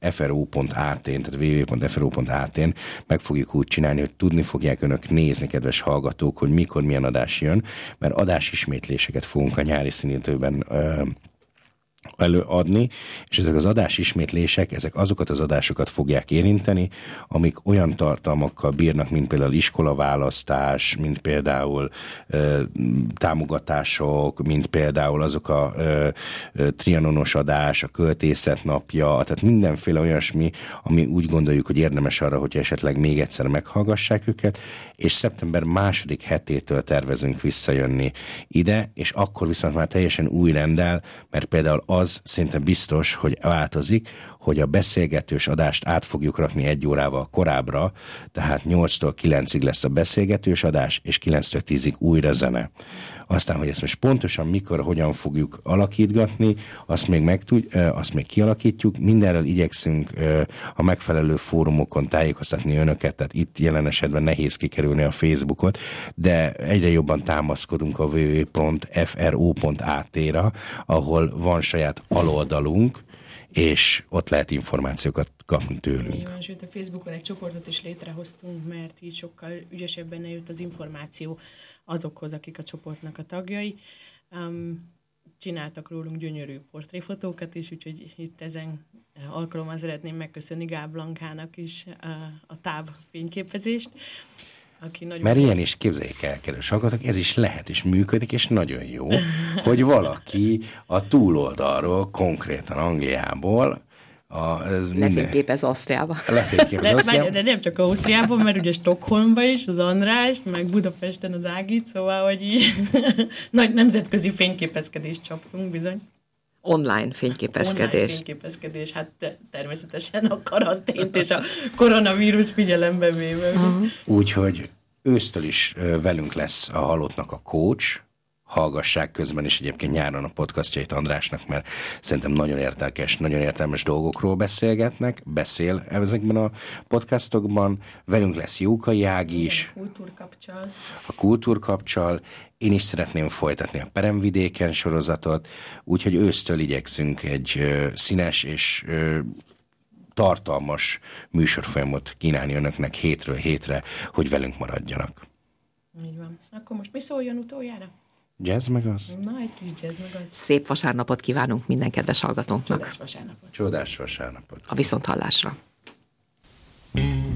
fro.at-n, tehát www.fro.at-n meg fogjuk úgy csinálni, hogy tudni fogják önök nézni, kedves hallgatók, hogy mikor milyen adás jön, mert adásismétléseket fogunk a nyári ö, előadni, és ezek az adásismétlések, ezek azokat az adásokat fogják érinteni, amik olyan tartalmakkal bírnak, mint például iskolaválasztás, mint például ö, támogatások, mint például azok a ö, ö, trianonos adás, a költészet napja, tehát mindenféle olyasmi, ami úgy gondoljuk, hogy érdemes arra, hogy esetleg még egyszer meghallgassák őket, és szeptember második hetétől tervezünk visszajönni ide, és akkor viszont már teljesen új rendel, mert például az szinte biztos, hogy változik, hogy a beszélgetős adást át fogjuk rakni egy órával korábbra, tehát 8-tól 9-ig lesz a beszélgetős adás, és 9-től 10-ig újra zene. Aztán, hogy ezt most pontosan mikor, hogyan fogjuk alakítgatni, azt még, megtud, ö, azt még kialakítjuk. Mindenről igyekszünk a megfelelő fórumokon tájékoztatni önöket, tehát itt jelen esetben nehéz kikerülni a Facebookot, de egyre jobban támaszkodunk a www.fro.at-ra, ahol van saját aloldalunk, és ott lehet információkat kapni tőlünk. Van, sőt a Facebookon egy csoportot is létrehoztunk, mert így sokkal ügyesebben eljut az információ azokhoz, akik a csoportnak a tagjai. Um, csináltak rólunk gyönyörű portréfotókat is, úgyhogy itt ezen alkalommal szeretném megköszönni Gál Blankának is uh, a távfényképezést, aki nagyon Mert ilyen is képzeljék el, kedves hallgatók, ez is lehet, és működik, és nagyon jó, hogy valaki a túloldalról, konkrétan Angliából, a, ez Lefényképez Ausztriába. lefényképez jelenti- de nem csak Ausztriában, mert ugye Stockholmban is, az András, meg Budapesten az Ágit, szóval, hogy így nagy nemzetközi fényképezkedést csaptunk bizony. Online Online fényképezkedés. fényképezkedés, hát te, természetesen a karantént és a koronavírus figyelembe véve. Uh-huh. Úgyhogy ősztől is velünk lesz a halottnak a coach, hallgassák közben is egyébként nyáron a podcastjait Andrásnak, mert szerintem nagyon értelmes, nagyon értelmes dolgokról beszélgetnek, beszél ezekben a podcastokban. Velünk lesz Jóka Jági is. A kultúrkapcsal. A kultúrkapcsal. Én is szeretném folytatni a Peremvidéken sorozatot, úgyhogy ősztől igyekszünk egy színes és tartalmas műsorfolyamot kínálni önöknek hétről hétre, hogy velünk maradjanak. Így van. Akkor most mi szóljon utoljára? Jazz meg az? Na, egy kis jazz meg az. Szép vasárnapot kívánunk minden kedves hallgatónknak. Csodás vasárnapot. Csodás vasárnapot. A viszonthallásra. Mm.